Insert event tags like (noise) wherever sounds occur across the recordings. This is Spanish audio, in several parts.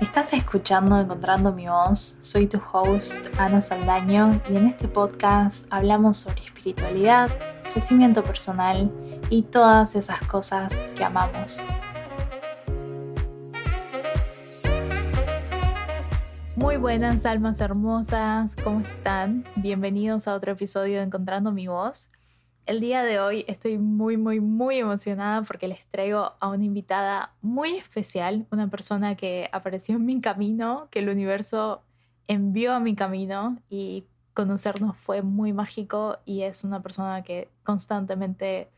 Estás escuchando Encontrando mi voz, soy tu host Ana Saldaño y en este podcast hablamos sobre espiritualidad, crecimiento personal y todas esas cosas que amamos. Muy buenas almas hermosas, ¿cómo están? Bienvenidos a otro episodio de Encontrando mi voz. El día de hoy estoy muy, muy, muy emocionada porque les traigo a una invitada muy especial, una persona que apareció en mi camino, que el universo envió a mi camino y conocernos fue muy mágico y es una persona que constantemente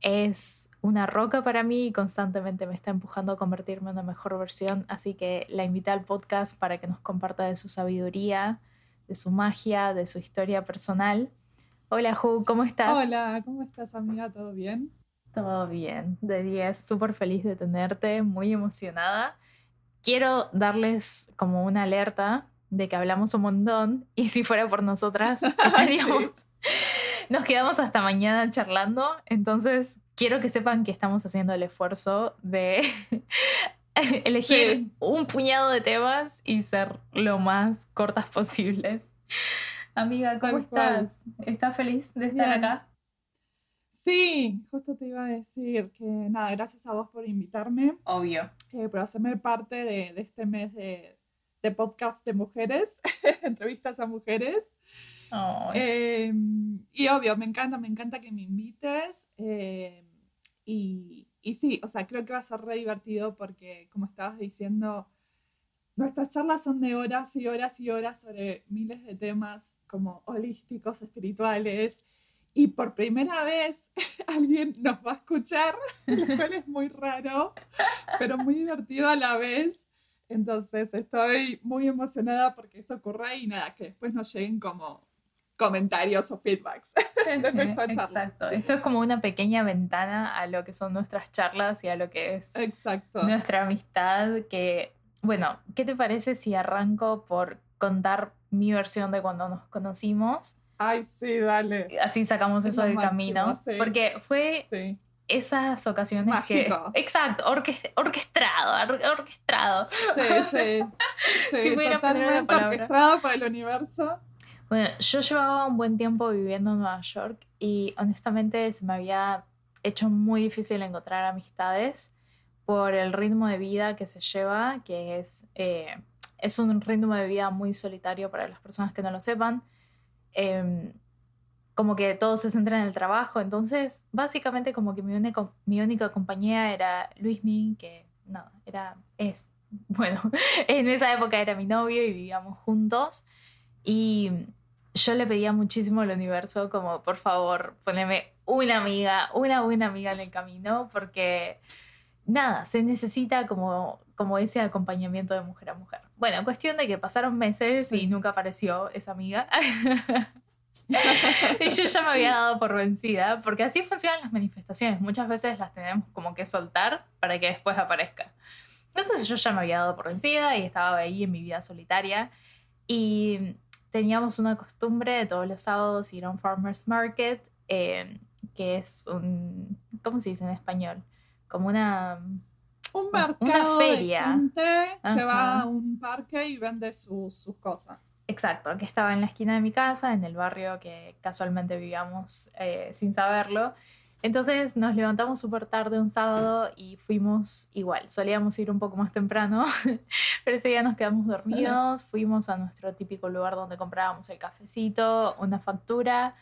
es una roca para mí y constantemente me está empujando a convertirme en una mejor versión, así que la invité al podcast para que nos comparta de su sabiduría, de su magia, de su historia personal. Hola Ju, ¿cómo estás? Hola, ¿cómo estás amiga? ¿Todo bien? Todo bien, de 10, súper feliz de tenerte, muy emocionada. Quiero darles como una alerta de que hablamos un montón y si fuera por nosotras (laughs) estaríamos... (laughs) Nos quedamos hasta mañana charlando, entonces quiero que sepan que estamos haciendo el esfuerzo de (laughs) elegir un puñado de temas y ser lo más cortas posibles. Amiga, ¿cómo estás? ¿Estás feliz de estar acá? Sí, justo te iba a decir que nada, gracias a vos por invitarme. Obvio. Eh, por hacerme parte de, este mes de, podcast de mujeres, (laughs) entrevistas a mujeres. Em, y obvio, me encanta, me encanta que me invites. Em, y, y sí, o sea, creo que va a ser re divertido porque, como estabas diciendo, nuestras charlas son de horas y horas y horas sobre miles de temas como holísticos, espirituales, y por primera vez (laughs) alguien nos va a escuchar, (laughs) lo cual es muy raro, pero muy divertido a la vez. Entonces estoy muy emocionada porque eso ocurra y nada, que después nos lleguen como comentarios o feedbacks. (laughs) Exacto. Esto es como una pequeña ventana a lo que son nuestras charlas y a lo que es Exacto. nuestra amistad. Que, bueno, ¿qué te parece si arranco por contar mi versión de cuando nos conocimos. Ay, sí, dale. Así sacamos eso del camino. Porque fue esas ocasiones que... Exacto, orquestado, orquestado. Sí, (laughs) sí. sí totalmente orquestado para el universo. Bueno, yo llevaba un buen tiempo viviendo en Nueva York y honestamente se me había hecho muy difícil encontrar amistades por el ritmo de vida que se lleva, que es... Eh, es un ritmo de vida muy solitario para las personas que no lo sepan. Em, como que todo se centra en el trabajo. Entonces, básicamente como que mi, única, mi única compañía era Luismi, que no, era, es, (laughs) bueno, en esa época era mi novio y vivíamos juntos. Y yo le pedía muchísimo al universo como, por favor, poneme una amiga, una buena amiga en el camino, porque nada, se necesita como, como ese acompañamiento de mujer a mujer. Bueno, cuestión de que pasaron meses y nunca apareció esa amiga. (laughs) y yo ya me había dado por vencida, porque así funcionan las manifestaciones. Muchas veces las tenemos como que soltar para que después aparezca. Entonces yo ya me había dado por vencida y estaba ahí en mi vida solitaria. Y teníamos una costumbre de todos los sábados ir a un farmer's market, eh, que es un, ¿cómo se dice en español? Como una un mercado una feria. que va a un parque y vende sus cosas. Exacto, que estaba en la esquina de mi casa, en el barrio que casualmente vivíamos eh, sin saberlo. Entonces nos levantamos súper tarde un sábado y fuimos igual. Solíamos ir un poco más temprano, (laughs) pero ese día nos quedamos dormidos. Fuimos a nuestro típico lugar donde comprábamos el cafecito, una factura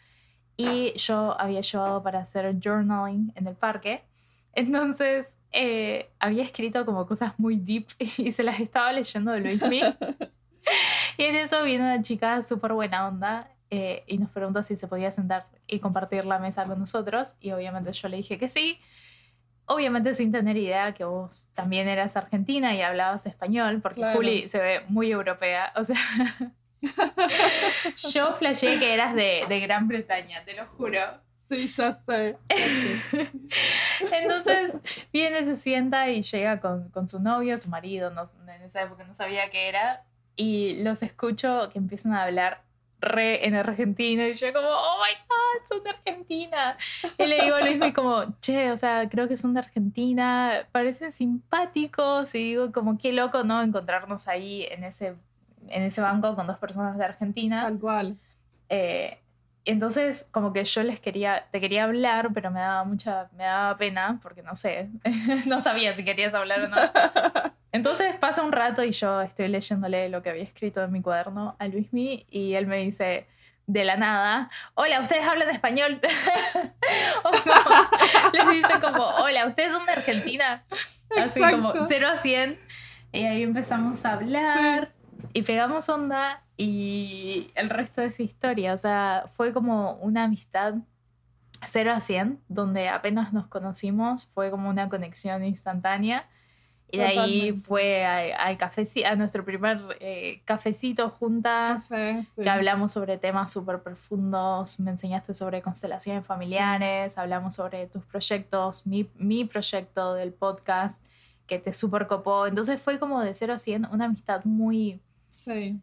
y yo había llevado para hacer journaling en el parque. Entonces eh, había escrito como cosas muy deep (laughs) y se las estaba leyendo de Luis (laughs) y en eso viene una chica súper buena onda eh, y nos preguntó si se podía sentar y compartir la mesa con nosotros. Y obviamente yo le dije que sí. Obviamente sin tener idea que vos también eras argentina y hablabas español, porque Juli se ve muy europea. O sea, (laughs) yo flasheé que eras de, de Gran Bretaña, te lo juro. Sí, (laughs) ya sé. Entonces viene, se sienta y llega con, con su novio, su marido, no, en esa época no sabía qué era, y los escucho que empiezan a hablar re en argentino y yo como, oh my god, son de Argentina. Y le digo a Luis como, che, o sea, creo que son de Argentina, parecen simpáticos y digo como, qué loco, ¿no? Encontrarnos ahí en ese, en ese banco con dos personas de Argentina. Tal cual. Eh, entonces, como que yo les quería, te quería hablar, pero me daba mucha, me daba pena, porque no sé, (laughs) no sabía si querías hablar o no. (laughs) Entonces pasa un rato y yo estoy leyéndole lo que había escrito en mi cuaderno a Luismi y él me dice de la nada, hola, ¿ustedes hablan español? (laughs) les dice como, hola, ¿ustedes son de Argentina? Así como 0 a 100. Y ahí empezamos a hablar y pegamos onda y el resto es historia. O sea, fue como una amistad 0 a 100, donde apenas nos conocimos, fue como una conexión instantánea. Y de ahí fue al cafecito, a nuestro primer eh, cafecito juntas, que hablamos sobre temas súper profundos, me enseñaste sobre constelaciones familiares, hablamos sobre tus proyectos, mi, mi proyecto del podcast, que te súper copó. Entonces fue como de 0 a 100 una amistad muy... Sí.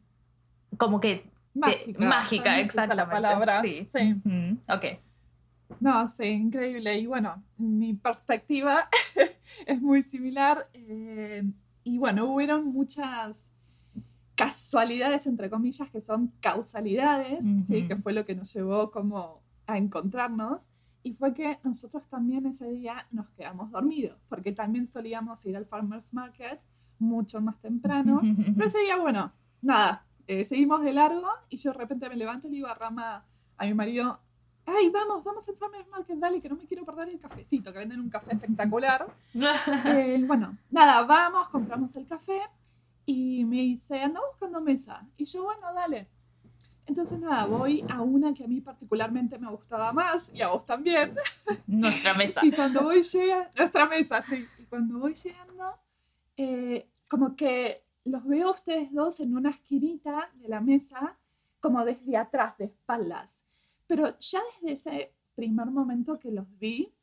Como que... Mágica, mágica exactamente. La palabra. Sí. sí. Ok. No, sí, increíble. Y bueno, mi perspectiva (laughs) es muy similar. Eh, y bueno, hubieron muchas casualidades, entre comillas, que son causalidades, ¿sí? que fue lo que nos llevó como a encontrarnos. Y fue que nosotros también ese día nos quedamos dormidos, porque también solíamos ir al farmer's market mucho más temprano. Pero ese día, bueno, nada, eh, seguimos de largo y yo de repente me levanto y le digo a Rama, a mi marido, ay, vamos, vamos al Farmers Market, dale, que no me quiero perder el cafecito, que venden un café espectacular. (laughs) Eh, bueno, nada, vamos, compramos el café y me dice, anda buscando mesa. Y yo, bueno, dale. Entonces, nada, voy a una que a mí particularmente me gustaba más y a vos también. Nuestra mesa. (laughs) y cuando voy llegando, nuestra mesa, sí. Y cuando voy llegando, eh, como que los veo a ustedes dos en una esquinita de la mesa, como desde atrás, de espaldas. Pero ya desde ese primer momento que los vi,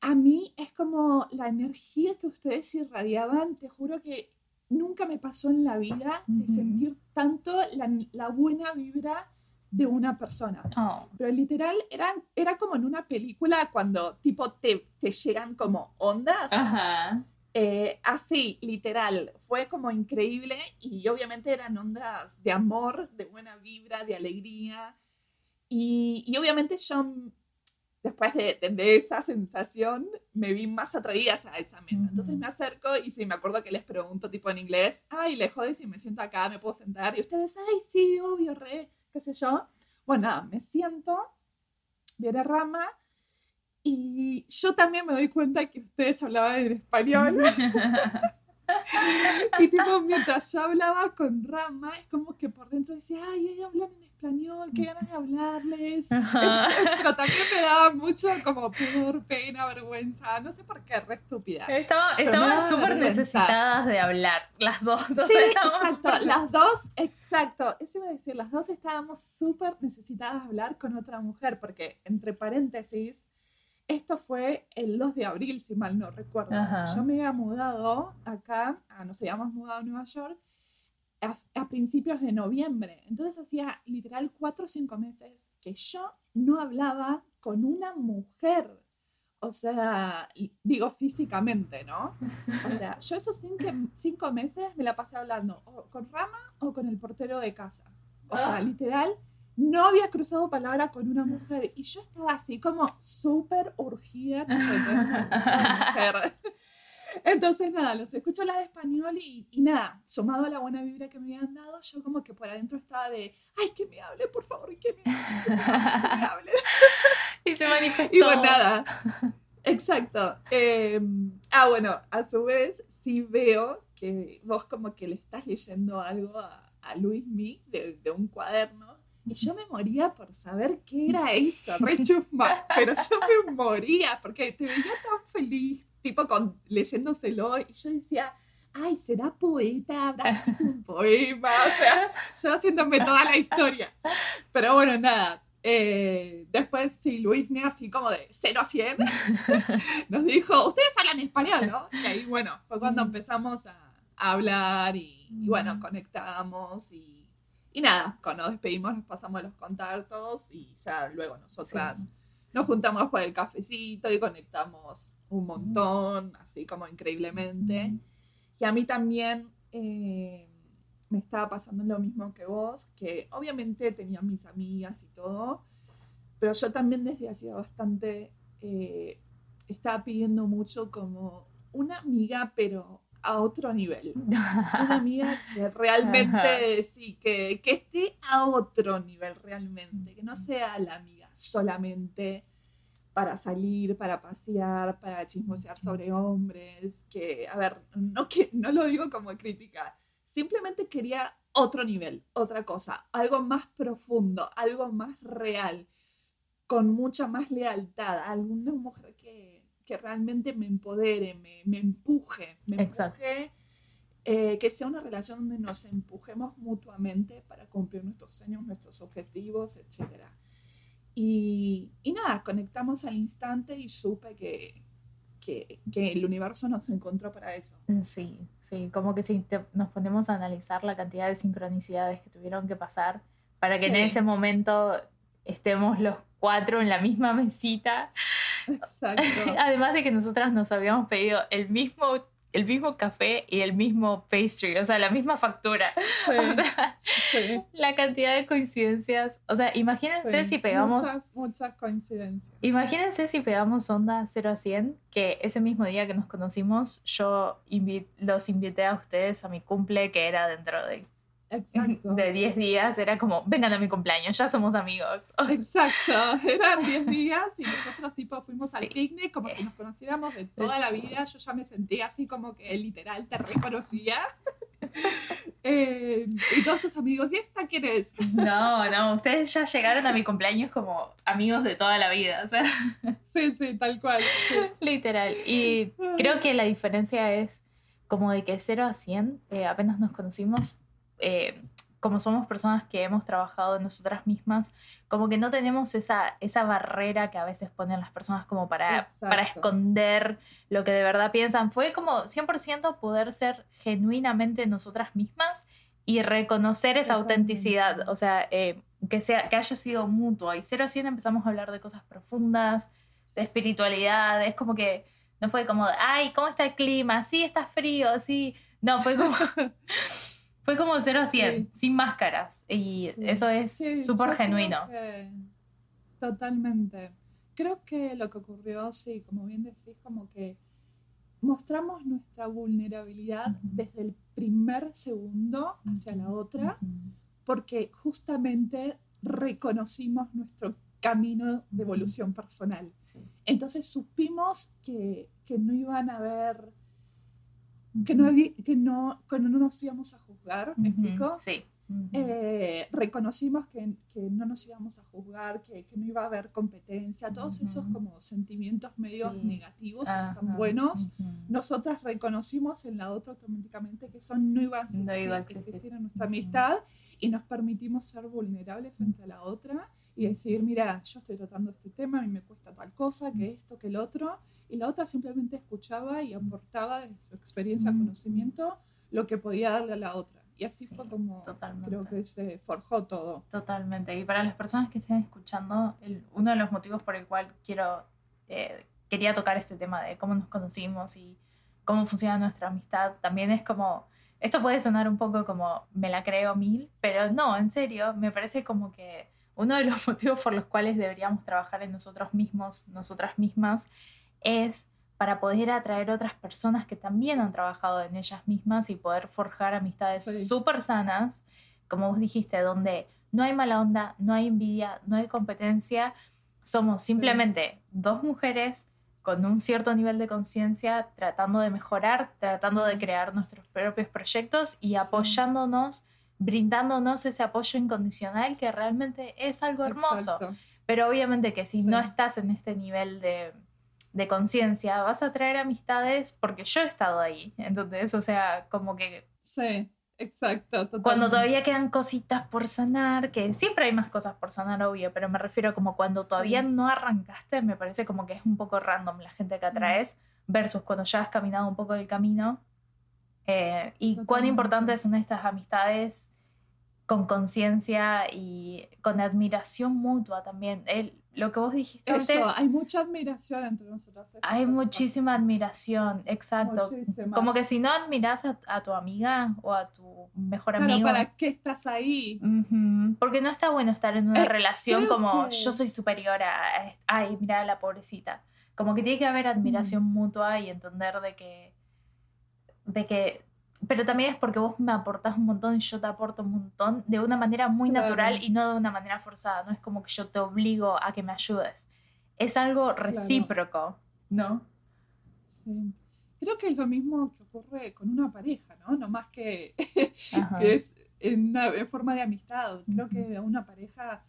a mí es como la energía que ustedes irradiaban, te juro que nunca me pasó en la vida de sentir tanto la, buena vibra de una persona. Oh. Pero literal era, era como en una película cuando tipo te, te llegan como ondas. Eh, así, literal, fue como increíble y obviamente eran ondas de amor, de buena vibra, de alegría. Y, obviamente yo, después de, esa sensación, me vi más atraída a esa mesa. Entonces me acerco y sí, me acuerdo que les pregunto tipo en inglés, ay, le jode si me siento acá, me puedo sentar. Y ustedes, ay, sí, obvio, re, qué sé yo. Bueno, nada, me siento, viene Rama. Y yo también me doy cuenta que ustedes hablaban en español. (laughs) y tipo, mientras yo hablaba con Rama, es como que por dentro decía, ay, ellos hablan en español, qué ganas de hablarles. (laughs) pero también me daba mucho como por pena, vergüenza, no sé por qué, re estúpida. estaban súper necesitadas de hablar, las dos. sí, exacto, las dos, exacto. Eso iba a decir, las dos estábamos súper necesitadas de hablar con otra mujer, porque, entre paréntesis, esto fue el 2 de abril, si mal no recuerdo. Yo me había mudado acá, ah, nos habíamos mudado a Nueva York a, principios de noviembre. Entonces hacía literal cuatro o cinco meses que yo no hablaba con una mujer. O sea, digo físicamente, ¿no? O (laughs) sea, yo esos cinco, cinco meses me la pasé hablando o con Rama o con el portero de casa. O sea, ah. literal, no había cruzado palabra con una mujer y yo estaba así como súper urgida con una mujer. (laughs) Entonces, nada, los escucho hablar de español y, nada, sumado a la buena vibra que me habían dado, yo como que por adentro estaba de, ay, que me hable, por favor, que me hable, (laughs) y se manifestó. Y bueno, nada, exacto. Em, ah, bueno, a su vez, sí veo que vos como que le estás leyendo algo a, a Luis Mi de, de un cuaderno y yo me moría por saber qué era eso, re pero yo me moría porque te veía tan feliz, tipo con, leyéndoselo, y yo decía, ay, ¿será poeta? ¿Habrá escrito un poema? O sea, yo haciéndome toda la historia. Pero bueno, nada. Eh, después, sí, Luis me así como de 0 a 100, (laughs) nos dijo, ustedes hablan español, ¿no? Y ahí, bueno, fue cuando empezamos a, hablar y, y, bueno, conectamos y, Y nada, cuando nos despedimos nos pasamos los contactos y ya luego nosotras nos juntamos por el cafecito y conectamos un montón, así como increíblemente. Y a mí también eh, me estaba pasando lo mismo que vos, que obviamente tenía mis amigas y todo, pero yo también desde hacía bastante eh, estaba pidiendo mucho como una amiga, pero a otro nivel. Una (laughs) amiga que realmente sí, que, que esté a otro nivel realmente, que no sea la amiga solamente para salir, para pasear, para chismosear sobre hombres, que, a ver, no, que, no lo digo como crítica, simplemente quería otro nivel, otra cosa, algo más profundo, algo más real, con mucha más lealtad, alguna mujer que, que realmente me empodere, me, me empuje, me empuje, eh, que sea una relación donde nos empujemos mutuamente para cumplir nuestros sueños, nuestros objetivos, etc. Y, y nada, conectamos al instante y supe que, que, que, el universo nos encontró para eso. Sí, sí, como que si nos ponemos a analizar la cantidad de sincronicidades que tuvieron que pasar para que en ese momento estemos los cuatro en la misma mesita Exacto. (laughs) Además de que nosotras nos habíamos pedido el mismo el mismo café y el mismo pastry, o sea, la misma factura. o sea, la cantidad de coincidencias. O sea, imagínense si pegamos. Muchas, muchas coincidencias. Imagínense si pegamos onda 0 a 100, que ese mismo día que nos conocimos, yo los invité a ustedes a mi cumple, que era dentro de Exacto. de 10 días, era como, vengan a mi cumpleaños, ya somos amigos. (laughs) Exacto, eran 10 días y nosotros tipo fuimos al picnic como si nos conociéramos de toda la vida, yo ya me sentía así como que literal te reconocía. (laughs) Eh, y todos tus amigos, ¿y esta quién es? No, no, ustedes ya llegaron a mi cumpleaños como amigos de toda la vida, o sea. Sí, sí, tal cual. Literal. Y creo que la diferencia es como de que 0 a 100, eh, apenas nos conocimos, eh, como somos personas que hemos trabajado en nosotras mismas, como que no tenemos esa, esa barrera que a veces ponen las personas como para, para esconder lo que de verdad piensan. Fue como 100% poder ser genuinamente nosotras mismas y reconocer esa autenticidad, o sea, eh, que, sea, que haya sido mutuo. Y 0 a 100 empezamos a hablar de cosas profundas, de espiritualidad, es como que no fue como, ay, ¿cómo está el clima? Sí, está frío, sí. No, fue como... (laughs) Fue como 0 a 100, sin máscaras. Y eso es súper genuino. totalmente. Creo que lo que ocurrió, sí, como bien decís, como que mostramos nuestra vulnerabilidad desde el primer segundo hacia la otra, porque justamente reconocimos nuestro camino de evolución personal. Entonces supimos que, que no iban a haber que no, que no, no nos íbamos a juzgar, ¿me explico? Sí. Eh, reconocimos que, que, no nos íbamos a juzgar, que, que no iba a haber competencia, todos esos como sentimientos medios negativos, tan buenos, nosotras reconocimos en la otra automáticamente que eso no iba a, existir, en nuestra amistad y nos permitimos ser vulnerables frente a la otra y decir, mira, yo estoy tratando este tema, a mí me cuesta tal cosa, que esto, que el otro, y la otra simplemente escuchaba y aportaba de su experiencia, conocimiento, lo que podía darle a la otra. Y así fue como creo que se forjó todo. Totalmente. Y para las personas que estén escuchando, uno de los motivos por el cual quiero, eh, quería tocar este tema de cómo nos conocimos y cómo funciona nuestra amistad, también es como, esto puede sonar un poco como me la creo mil, pero no, en serio, me parece como que uno de los (laughs) motivos por los cuales deberíamos trabajar en nosotros mismos, nosotras mismas, es para poder atraer otras personas que también han trabajado en ellas mismas y poder forjar amistades súper sanas, como vos dijiste, donde no hay mala onda, no hay envidia, no hay competencia, somos simplemente dos mujeres con un cierto nivel de conciencia, tratando de mejorar, tratando de crear nuestros propios proyectos y apoyándonos, brindándonos ese apoyo incondicional que realmente es algo hermoso. Pero obviamente que si no estás en este nivel de, de conciencia, vas a traer amistades porque yo he estado ahí. Entonces, o sea, como que... Sí, exacto. Cuando todavía quedan cositas por sanar, que siempre hay más cosas por sanar, obvio, pero me refiero como cuando todavía no arrancaste, me parece como que es un poco random la gente que atraes versus cuando ya has caminado un poco el camino. Eh, y cuán importantes son estas amistades con conciencia y con admiración mutua también. El, lo que vos dijiste Eso, antes. hay mucha admiración entre nosotras. Hay muchísima admiración, exacto. Muchísima. Como que si no admiras a, a tu amiga o a tu mejor Claro, amigo. ¿para qué estás ahí? Porque no está bueno estar en una Eh, relación como que- yo soy superior a, a- ay, mira la pobrecita. Como que tiene que haber admiración mutua y entender de que, de que, pero también es porque vos me aportás un montón y yo te aporto un montón de una manera muy Claro. natural y no de una manera forzada. No es como que yo te obligo a que me ayudes. Es algo recíproco, ¿no? Sí. Creo que es lo mismo que ocurre con una pareja, ¿no? No más que, (laughs) es en, una, en forma de amistad. Creo que a una pareja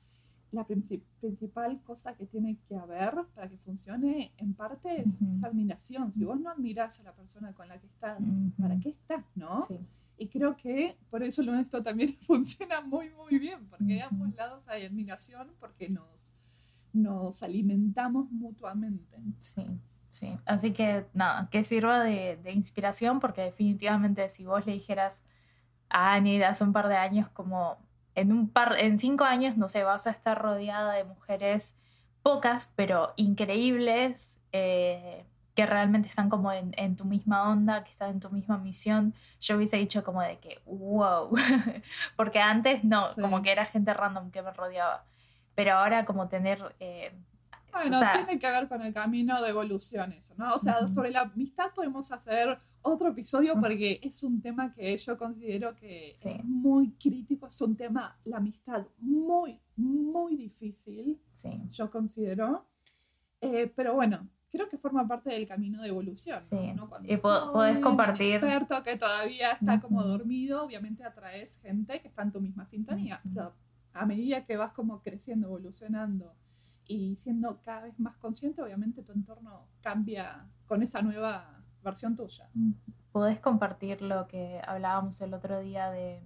la princi- principal cosa que tiene que haber para que funcione en parte es, Ujú. es admiración. Si vos no admirás a la persona con la que estás, Ujú. ¿para qué estás, no? Sí. Y creo que por eso lo nuestro también (laughs) funciona muy, muy bien, porque de ambos lados hay admiración, porque nos, nos alimentamos mutuamente. Sí, sí. Así que nada, que sirva de, de inspiración porque definitivamente si vos le dijeras a de hace un par de años como en un par, en cinco años, no sé, vas a estar rodeada de mujeres pocas, pero increíbles, eh, que realmente están como en, en tu misma onda, que están en tu misma misión, yo hubiese dicho como de que, wow, (laughs) porque antes no, Sí. como que era gente random que me rodeaba, pero ahora como tener... eh, Bueno, O sea- tiene que ver con el camino de evolución eso, ¿no? O sea, Ujú. sobre la amistad podemos hacer otro episodio Ujú. porque es un tema que yo considero que Sí. es muy crítico, es un tema, la amistad, muy, muy difícil, sí. yo considero. Eh, pero bueno, creo que forma parte del camino de evolución. Sí. ¿no? Cuando Y po- es podés compartir- experto que todavía está como dormido, obviamente atraes gente que está en tu misma sintonía. Ujú. Pero a medida que vas como creciendo, evolucionando y siendo cada vez más consciente, obviamente tu entorno cambia con esa nueva versión tuya. ¿Podés compartir lo que hablábamos el otro día de,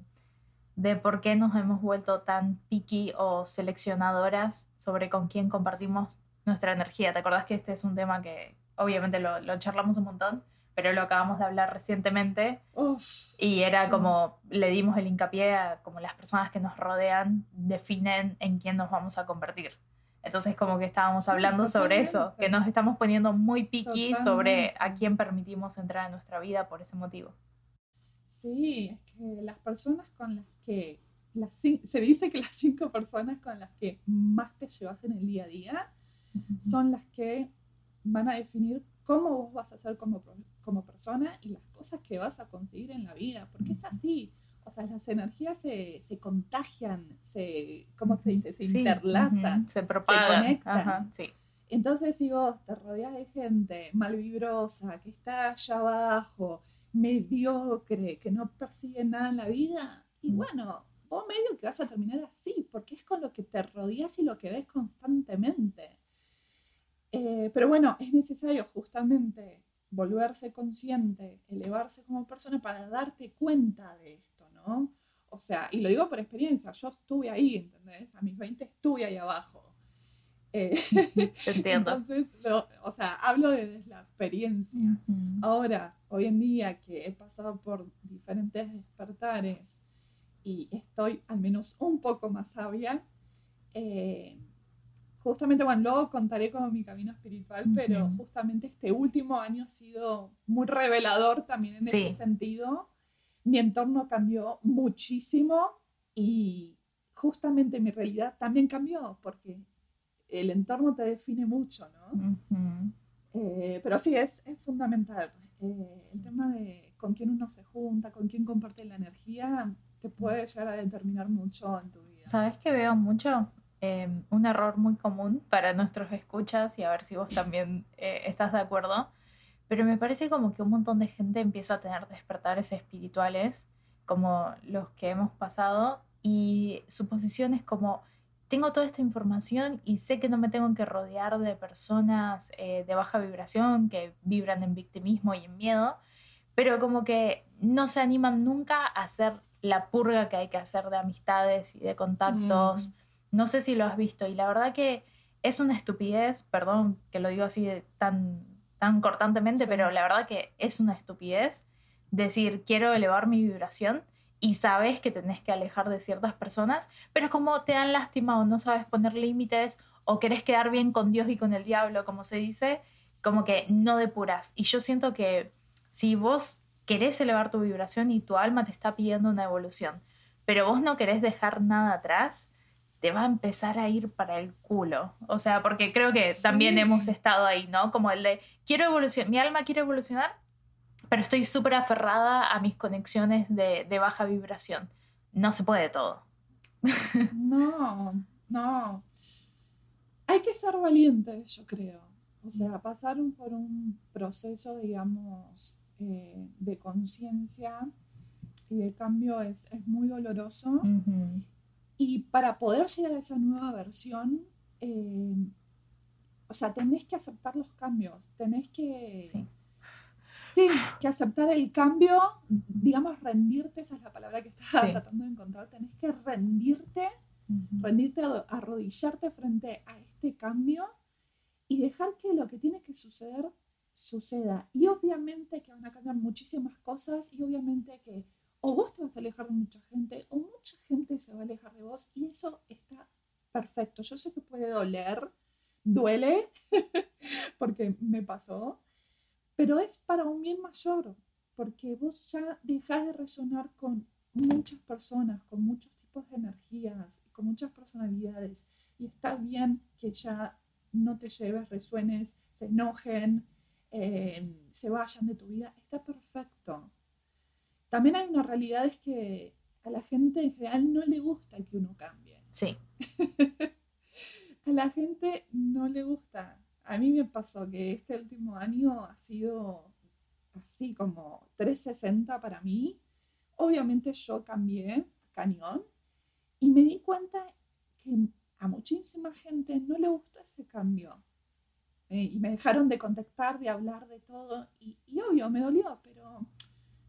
de por qué nos hemos vuelto tan picky o seleccionadoras sobre con quién compartimos nuestra energía? ¿Te acordás que este es un tema que obviamente lo, lo charlamos un montón, pero lo acabamos de hablar recientemente Uf, y era Sí. como le dimos el hincapié a como las personas que nos rodean definen en quién nos vamos a convertir. Entonces como que estábamos hablando sobre eso, que nos estamos poniendo muy picky sobre a quién permitimos entrar en nuestra vida por ese motivo. sí, es que las personas con las que, las, se dice que las cinco personas con las que más te llevas en el día a día son las que van a definir cómo vos vas a ser como, como persona y las cosas que vas a conseguir en la vida, porque es así. O sea, las energías se, se contagian, se, ¿cómo se dice? Se Sí, interlazan. se propagan. conectan. Ajá, sí. Entonces, si vos te rodeas de gente malvibrosa, que está allá abajo, mediocre, que no persigue nada en la vida, y bueno, vos medio que vas a terminar así, porque es con lo que te rodeas y lo que ves constantemente. Eh, pero bueno, es necesario justamente volverse consciente, elevarse como persona para darte cuenta de ¿no? O sea, y lo digo por experiencia, yo estuve ahí, ¿entendés? A mis 20 estuve ahí abajo. Eh, (laughs) entiendo. entonces, lo- o sea, hablo de, desde la experiencia. Ahora, hoy en día que he pasado por diferentes despertares y estoy al menos un poco más sabia, eh, justamente, bueno, luego contaré como mi camino espiritual, pero justamente este último año ha sido muy revelador también en Sí. ese sentido. Mi entorno cambió muchísimo y justamente mi realidad también cambió porque el entorno te define mucho, ¿no? Eh, pero sí, es, es fundamental. Eh, Sí. El tema de con quién uno se junta, con quién comparte la energía, te puede llegar a determinar mucho en tu vida. ¿Sabes que veo mucho? Eh, un error muy común para nuestros escuchas y a ver si vos también eh, estás de acuerdo. Pero me parece como que un montón de gente empieza a tener despertares espirituales como los que hemos pasado y su posición es como tengo toda esta información y sé que no me tengo que rodear de personas eh, de baja vibración que vibran en victimismo y en miedo, pero como que no se animan nunca a hacer la purga que hay que hacer de amistades y de contactos. No sé si lo has visto y la verdad que es una estupidez, perdón que lo digo así de tan, tan cortantemente, Sí. pero la verdad que es una estupidez decir quiero elevar mi vibración y sabes que tenés que alejar de ciertas personas, pero como te dan lástima o no sabes poner límites o querés quedar bien con Dios y con el diablo, como se dice, como que no depuras. Y yo siento que si vos querés elevar tu vibración y tu alma te está pidiendo una evolución, pero vos no querés dejar nada atrás, te va a empezar a ir para el culo. O sea, porque creo que también hemos estado ahí, ¿no? Como el de, quiero evolucionar, mi alma quiere evolucionar, pero estoy súper aferrada a mis conexiones de, de, baja vibración. No se puede todo. (laughs) No, no. Hay que ser valiente, yo creo. O sea, pasar por un proceso, digamos, eh, de conciencia y de cambio es, es muy doloroso. Y para poder llegar a esa nueva versión, eh, o sea, tenés que aceptar los cambios, tenés que... Sí. Sí, que aceptar el cambio, digamos, rendirte, esa es la palabra que estaba tratando de encontrar, tenés que rendirte, rendirte, arrodillarte frente a este cambio y dejar que lo que tiene que suceder suceda. Y obviamente que van a cambiar muchísimas cosas y obviamente que o vos te vas a alejar de mucha gente o mucha gente se va a alejar de vos y eso está perfecto. Yo sé que puede doler, duele, (laughs) porque me pasó, pero es para un bien mayor, porque vos ya dejás de resonar con muchas personas, con muchos tipos de energías, con muchas personalidades, y está bien que ya no te lleves, resuenes, se enojen, eh, se vayan de tu vida, está perfecto. También hay una realidad es que a la gente en general no le gusta que uno cambie. Sí. (laughs) a la gente no le gusta. A mí me pasó que este último año ha sido así como 360 para mí. Obviamente yo cambié cañón y me di cuenta que a muchísima gente no le gustó ese cambio. Eh, y me dejaron de contactar, de hablar de todo. Y, y obvio, me dolió, pero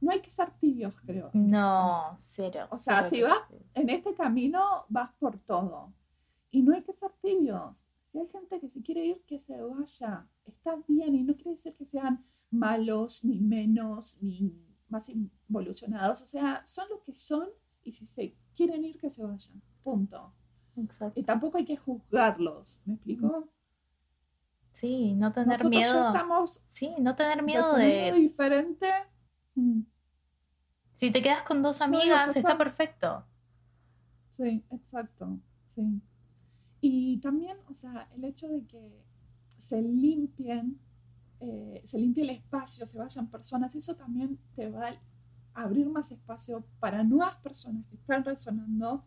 no hay que ser tibios, creo. No, cero. O sea, si vas en este camino, vas por todo. Y no hay que ser tibios. Si hay gente que se quiere ir, que se vaya. Está bien y no quiere decir que sean malos, ni menos, ni más involucionados. O sea, son lo que son y si se quieren ir, que se vayan. Punto. Exacto. Y tampoco hay que juzgarlos. ¿Me explico? Sí, no tener miedo. estamos sí, no tener miedo de. diferente Mm. Si te quedas con dos amigas, está... perfecto. Sí, exacto, sí. Y también, o sea, el hecho de que se limpien, eh, se limpie el espacio, se vayan personas, eso también te va a abrir más espacio para nuevas personas que están resonando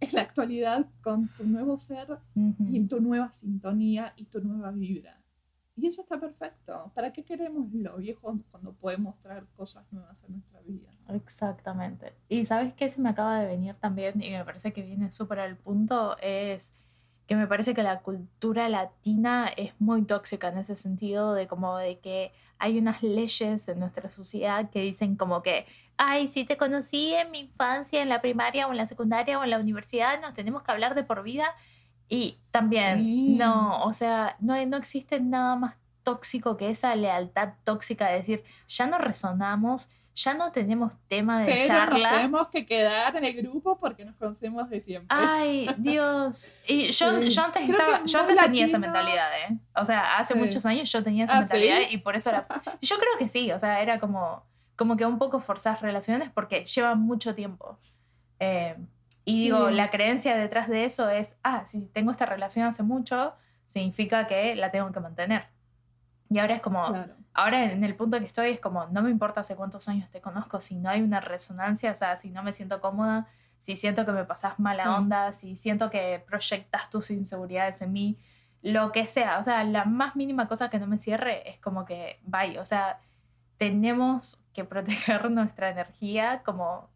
en la actualidad con tu nuevo ser y en tu nueva sintonía y tu nueva vibra. Y eso está perfecto. ¿Para qué queremos lo viejo cuando podemos traer cosas nuevas a nuestra vida? Exactamente. Y sabes qué se me acaba de venir también y me parece que viene súper al punto es que me parece que la cultura latina es muy tóxica en ese sentido de como de que hay unas leyes en nuestra sociedad que dicen como que, ay, si te conocí en mi infancia, en la primaria o en la secundaria o en la universidad, nos tenemos que hablar de por vida y también, no, o sea, no, no existe nada más tóxico que esa lealtad tóxica de decir, ya no resonamos, ya no tenemos tema de Pero charla. Nos tenemos que quedar en el grupo porque nos conocemos de siempre. Ay, (laughs) Dios. Y yo, yo antes, estaba, yo antes tenía esa mentalidad, ¿eh? O sea, hace muchos años yo tenía esa ¿Ah, mentalidad y por eso la. (laughs) Yo creo que sí, o sea, era como, como que un poco forzar relaciones porque lleva mucho tiempo. Eh, y digo, la creencia detrás de eso es, ah, si tengo esta relación hace mucho, significa que la tengo que mantener. Y ahora es como, ahora en el punto que estoy es como, no me importa hace cuántos años te conozco, si no hay una resonancia, o sea, si no me siento cómoda, si siento que me pasas mala onda, si siento que proyectas tus inseguridades en mí, lo que sea, o sea, la más mínima cosa que no me cierre es como que, bye, o sea, tenemos que (laughs) proteger nuestra energía como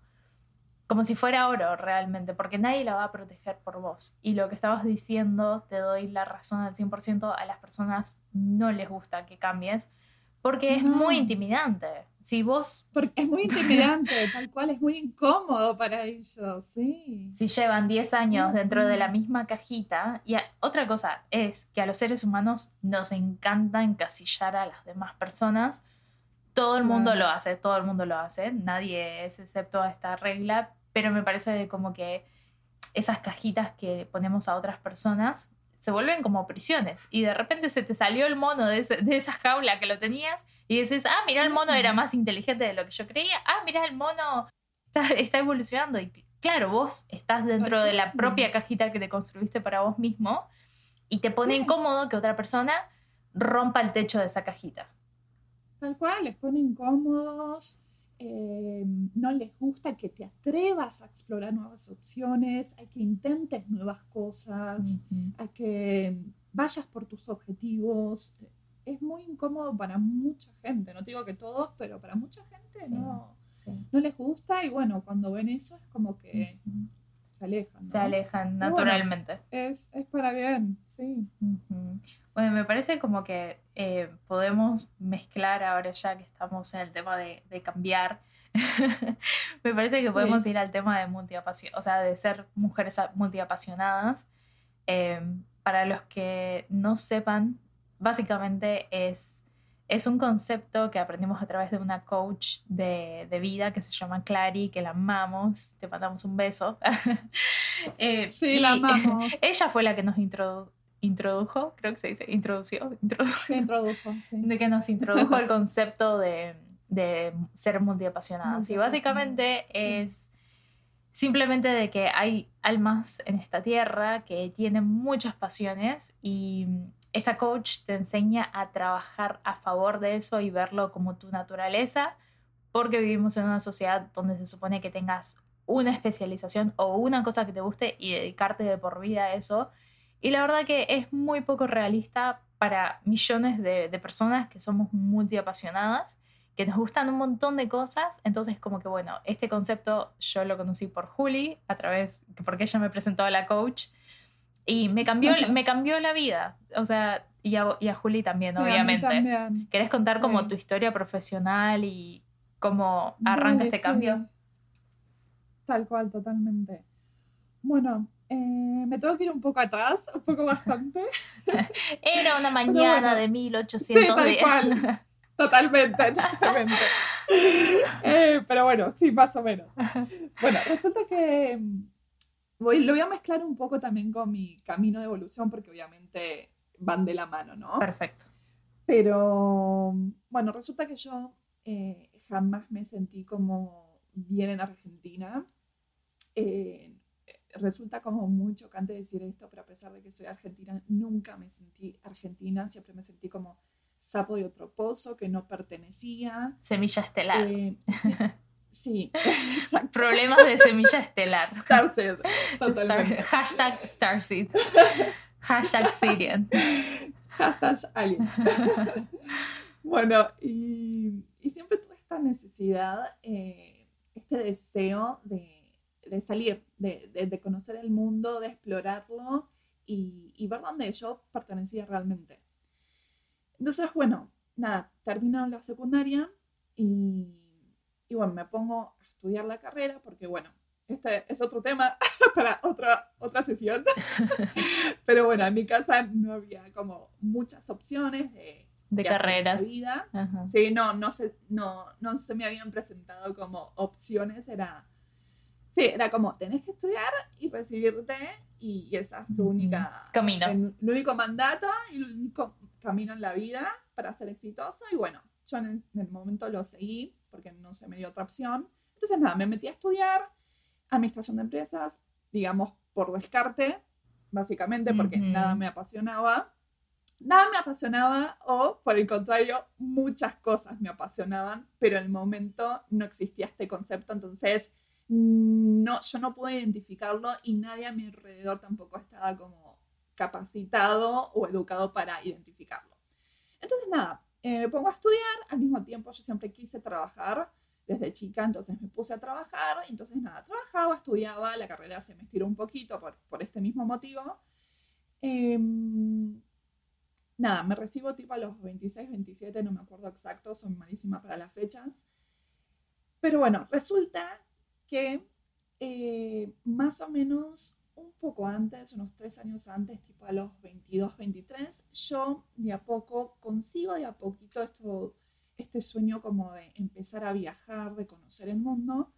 como si fuera oro realmente, porque nadie la va a proteger por vos. Y lo que estabas diciendo, te doy la razón al 100%, a las personas no les gusta que cambies, porque es muy intimidante. Si vos... Porque es muy intimidante, (laughs) tal cual, es muy incómodo para ellos, sí. Si llevan 10 años dentro de la misma cajita, y otra cosa es que a los seres humanos nos encanta encasillar a las demás personas, todo el mundo lo hace, todo el mundo lo hace, nadie es excepto a esta regla, pero me parece como que esas cajitas que ponemos a otras personas se vuelven como prisiones y de repente se te salió el mono de, esa jaula que lo tenías y dices, ah, mira, el mono era más inteligente de lo que yo creía, ah, mira, el mono está, está evolucionando y claro, vos estás dentro de la propia cajita que te construiste para vos mismo y te pone incómodo que otra persona rompa el techo de esa cajita. Tal cual, les pone incómodos, eh, no les gusta que te atrevas a explorar nuevas opciones, a que intentes nuevas cosas, a que vayas por tus objetivos. Es muy incómodo para mucha gente, no te digo que todos, pero para mucha gente no, no les gusta y bueno, cuando ven eso es como que se alejan. Se alejan naturalmente. es, es, para bien, sí. Bueno, me parece como que eh, podemos mezclar ahora ya que estamos en el tema de, cambiar. (laughs) me parece que podemos ir al tema de multiapasion o sea, de ser mujeres multiapasionadas. Eh, para los que no sepan, básicamente es, es un concepto que aprendimos a través de una coach de, vida que se llama Clary, que la amamos, te mandamos un beso. (laughs) Eh, sí, la amamos. (laughs) Ella fue la que nos introdujo introdujo, creo que se dice, introdució, (laughs) introdujo, introdujo de que nos introdujo el concepto de, de ser multiapasionadas. Y básicamente es simplemente de que hay almas en esta tierra que tienen muchas pasiones y esta coach te enseña a trabajar a favor de eso y verlo como tu naturaleza, porque vivimos en una sociedad donde se supone que tengas una especialización o una cosa que te guste y dedicarte de por vida a eso y la verdad que es muy poco realista para millones de, personas que somos multiapasionadas, que nos gustan un montón de cosas. Entonces, como que bueno, este concepto yo lo conocí por Juli, a través, porque ella me presentó a la coach. Y me cambió, me cambió la vida. O sea, y a, y a Juli también, obviamente. ¿Querés contar como tu historia profesional y cómo arranca este cambio? Tal cual, totalmente. Bueno, eh, me tengo que ir un poco atrás, un poco bastante. (laughs) Era una mañana de 1810. Totalmente, (laughs) totalmente. Eh, pero bueno, sí, más o menos. Bueno, resulta que voy, lo voy a mezclar un poco también con mi camino de evolución, porque obviamente van de la mano, ¿no? Perfecto. Pero bueno, resulta que yo eh, jamás me sentí como bien en Argentina. Eh, resulta como muy chocante decir esto, pero a pesar de que soy argentina, nunca me sentí argentina, siempre me sentí como sapo de otro pozo, que no pertenecía. Semilla estelar. Eh, sí, (laughs) (laughs) Problemas de semilla estelar. (laughs) Starseed, totalmente. hashtag Starseed. (laughs) hashtag Syrian. Hashtag Alien. bueno, y, siempre tuve esta necesidad, eh, este deseo de de salir, de, de, conocer el mundo, de explorarlo y, y, ver dónde yo pertenecía realmente. Entonces, bueno, nada, termino la secundaria y, y bueno, me pongo a estudiar la carrera porque, bueno, este es otro tema (laughs) para otra, otra sesión. (laughs) Pero bueno, en mi casa no había como muchas opciones de, de, carreras. Vida. Sí, no, no se, no, no se me habían presentado como opciones, era Sí, era como, tenés que estudiar y recibirte y esa es tu única... Camino. El, único mandato y el único camino en la vida para ser exitoso. Y bueno, yo en el, momento lo seguí porque no se me dio otra opción. Entonces nada, me metí a estudiar administración de empresas, digamos, por descarte, básicamente porque nada me apasionaba. Nada me apasionaba o, por el contrario, muchas cosas me apasionaban, pero en el momento no existía este concepto, entonces no, yo no pude identificarlo y nadie a mi alrededor tampoco estaba como capacitado o educado para identificarlo. Entonces, nada, eh, me pongo a estudiar, al mismo tiempo yo siempre quise trabajar desde chica, entonces me puse a trabajar, entonces nada, trabajaba, estudiaba, la carrera se me estiró un poquito por, por este mismo motivo. Em, nada, me recibo tipo a los 26, 27, no me acuerdo exacto, son malísimas para las fechas. Pero bueno, resulta que eh, más o menos un poco antes, unos tres años antes, tipo a los 22, 23, yo de a poco consigo de a poquito esto, este sueño como de empezar a viajar, de conocer el mundo,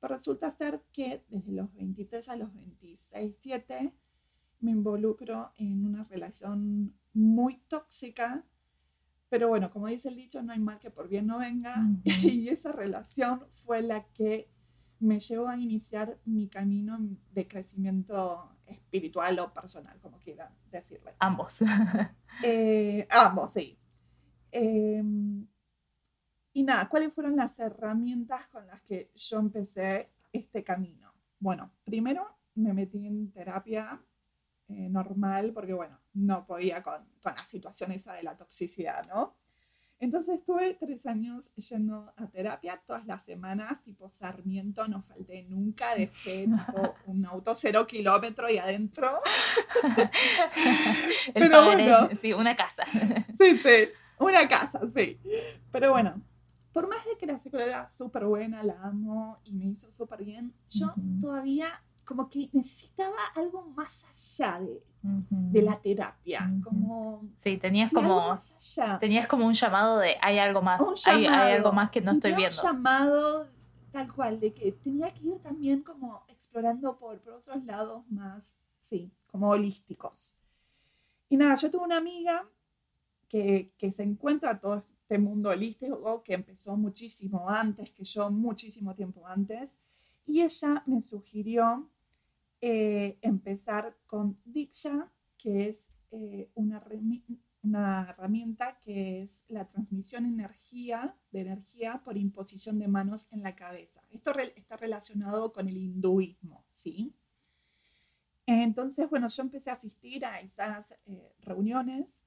pero resulta ser que desde los 23 a los 26, 7 me involucro en una relación muy tóxica, pero bueno, como dice el dicho, no hay mal que por bien no venga, (laughs) y esa relación fue la que me llevó a iniciar mi camino de crecimiento espiritual o personal, como quieran decirle. Ambos. (laughs) Eh, ambos, sí. Em, y nada, ¿cuáles fueron las herramientas con las que yo empecé este camino? Bueno, primero me metí en terapia eh, normal porque, bueno, no podía con, con la situación esa de la toxicidad, ¿no? Entonces estuve tres años yendo a terapia todas las semanas, tipo Sarmiento, no falté nunca, dejé (laughs) tipo, un auto cero kilómetro y adentro. (laughs) Pero bueno, sí, una casa. (laughs) sí, sí, una casa, sí. Pero bueno, por más de que la psicóloga era súper buena, la amo y me hizo súper bien, yo todavía como que necesitaba algo más allá de, la terapia, como... Sí, tenías como, tenías como un llamado de hay algo más, hay, algo más que no estoy viendo. Un llamado tal cual, de que tenía que ir también como explorando por, por otros lados más, sí, como holísticos. Y nada, yo tuve una amiga que, que se encuentra todo este mundo holístico que empezó muchísimo antes que yo, muchísimo tiempo antes, y ella me sugirió eh, empezar con Diksha, que es eh, una, una, herramienta que es la transmisión energía, de energía por imposición de manos en la cabeza. Esto está relacionado con el hinduismo, ¿sí? Entonces, bueno, yo empecé a asistir a esas eh, reuniones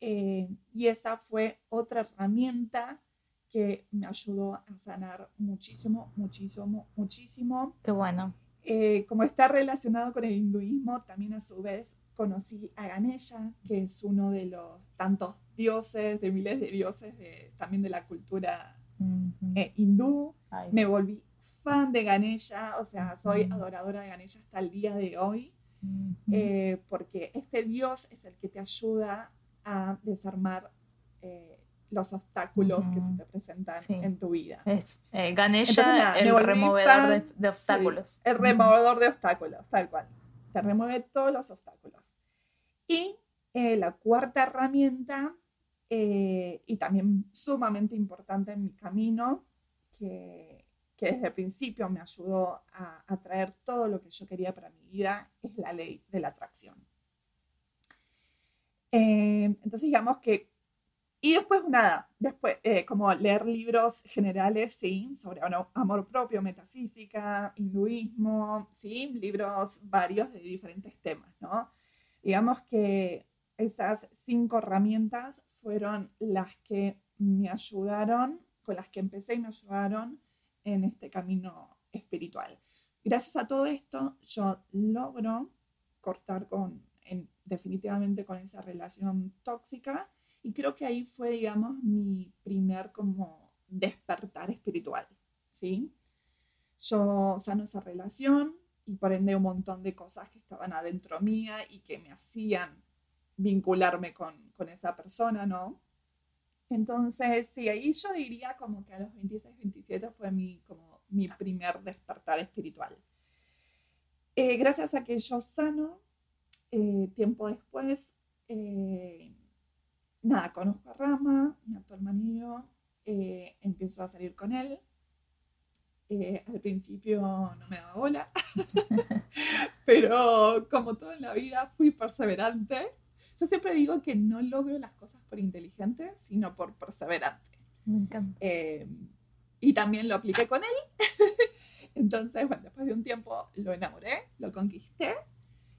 y esa fue otra herramienta que me ayudó a sanar muchísimo, muchísimo, muchísimo. Qué bueno. Eh, como está relacionado con el hinduismo, también a su vez conocí a Ganesha, que es uno de los tantos dioses, de miles de dioses de, también de la cultura eh, hindú. Me volví fan de Ganesha, o sea, soy adoradora de Ganesha hasta el día de hoy, eh, porque este dios es el que te ayuda a desarmar los obstáculos que se te presentan en tu vida. Es eh, Ganesha, el removedor de, obstáculos. el removedor de obstáculos, tal cual. Te remueve todos los obstáculos. Y eh, la cuarta herramienta, eh, y también sumamente importante en mi camino, que, que desde el principio me ayudó a atraer todo lo que yo quería para mi vida, es la ley de la atracción. entonces, digamos que y después, nada, después, eh, como leer libros generales, sí, sobre amor propio, metafísica, hinduismo, sí, libros varios de diferentes temas, ¿no? Digamos que esas cinco herramientas fueron las que me ayudaron, con las que empecé y me ayudaron en este camino espiritual. Gracias a todo esto, yo logro cortar con, definitivamente con esa relación tóxica y creo que ahí fue, digamos, mi primer como despertar espiritual, ¿sí? Yo sano esa relación y por ende un montón de cosas que estaban adentro mía y que me hacían vincularme con, con esa persona, ¿no? Entonces, sí, ahí yo diría como que a los 26, 27 fue mi, como mi primer despertar espiritual. Eh, gracias a que yo sano, eh, tiempo después, eh, nada, conozco a Rama, mi actual marido, eh, empiezo a salir con él. Eh, al principio no me daba bola, (laughs) pero como todo en la vida fui perseverante. Yo siempre digo que no logro las cosas por inteligente, sino por perseverante. Me encanta. Eh, y también lo apliqué con él. (laughs) Entonces, bueno, después de un tiempo lo enamoré, lo conquisté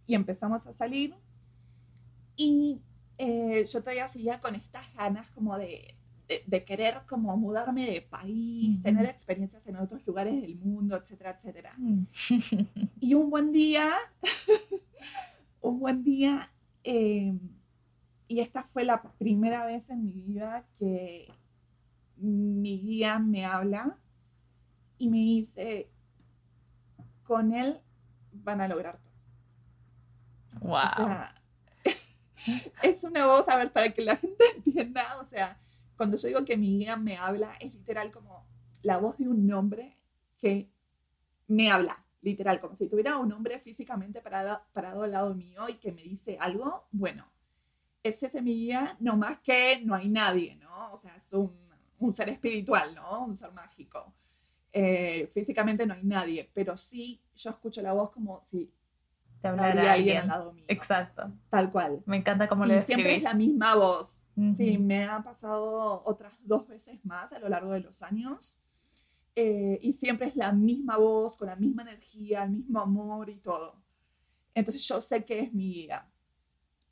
y empezamos a salir. Y eh, yo todavía seguía con estas ganas como de, de, querer como mudarme de país, tener experiencias en otros lugares del mundo, etcétera, etcétera. Mm. (laughs) y un buen día, (laughs) un buen día, em, y esta fue la primera vez en mi vida que mi guía me habla y me dice, con él van a lograr todo. Wow (laughs) es una voz, a ver, para que la gente (laughs) entienda, o sea, cuando yo digo que mi guía me habla, es literal como la voz de un hombre que me habla, literal, como si tuviera un hombre físicamente parado, parado al lado mío y que me dice algo, bueno, ese es mi guía, no más que no hay nadie, ¿no? O sea, es un, un ser espiritual, ¿no? Un ser mágico. Eh, físicamente no hay nadie, pero sí yo escucho la voz como si Te hablara hablará alguien alguien. al lado mío. Exacto. Tal cual. Me encanta cómo Y siempre es describís. la misma voz. Sí, Ujú. me ha pasado otras dos veces más a lo largo de los años. Eh, y siempre es la misma voz, con la misma energía, el mismo amor y todo. Entonces yo sé que es mi guía.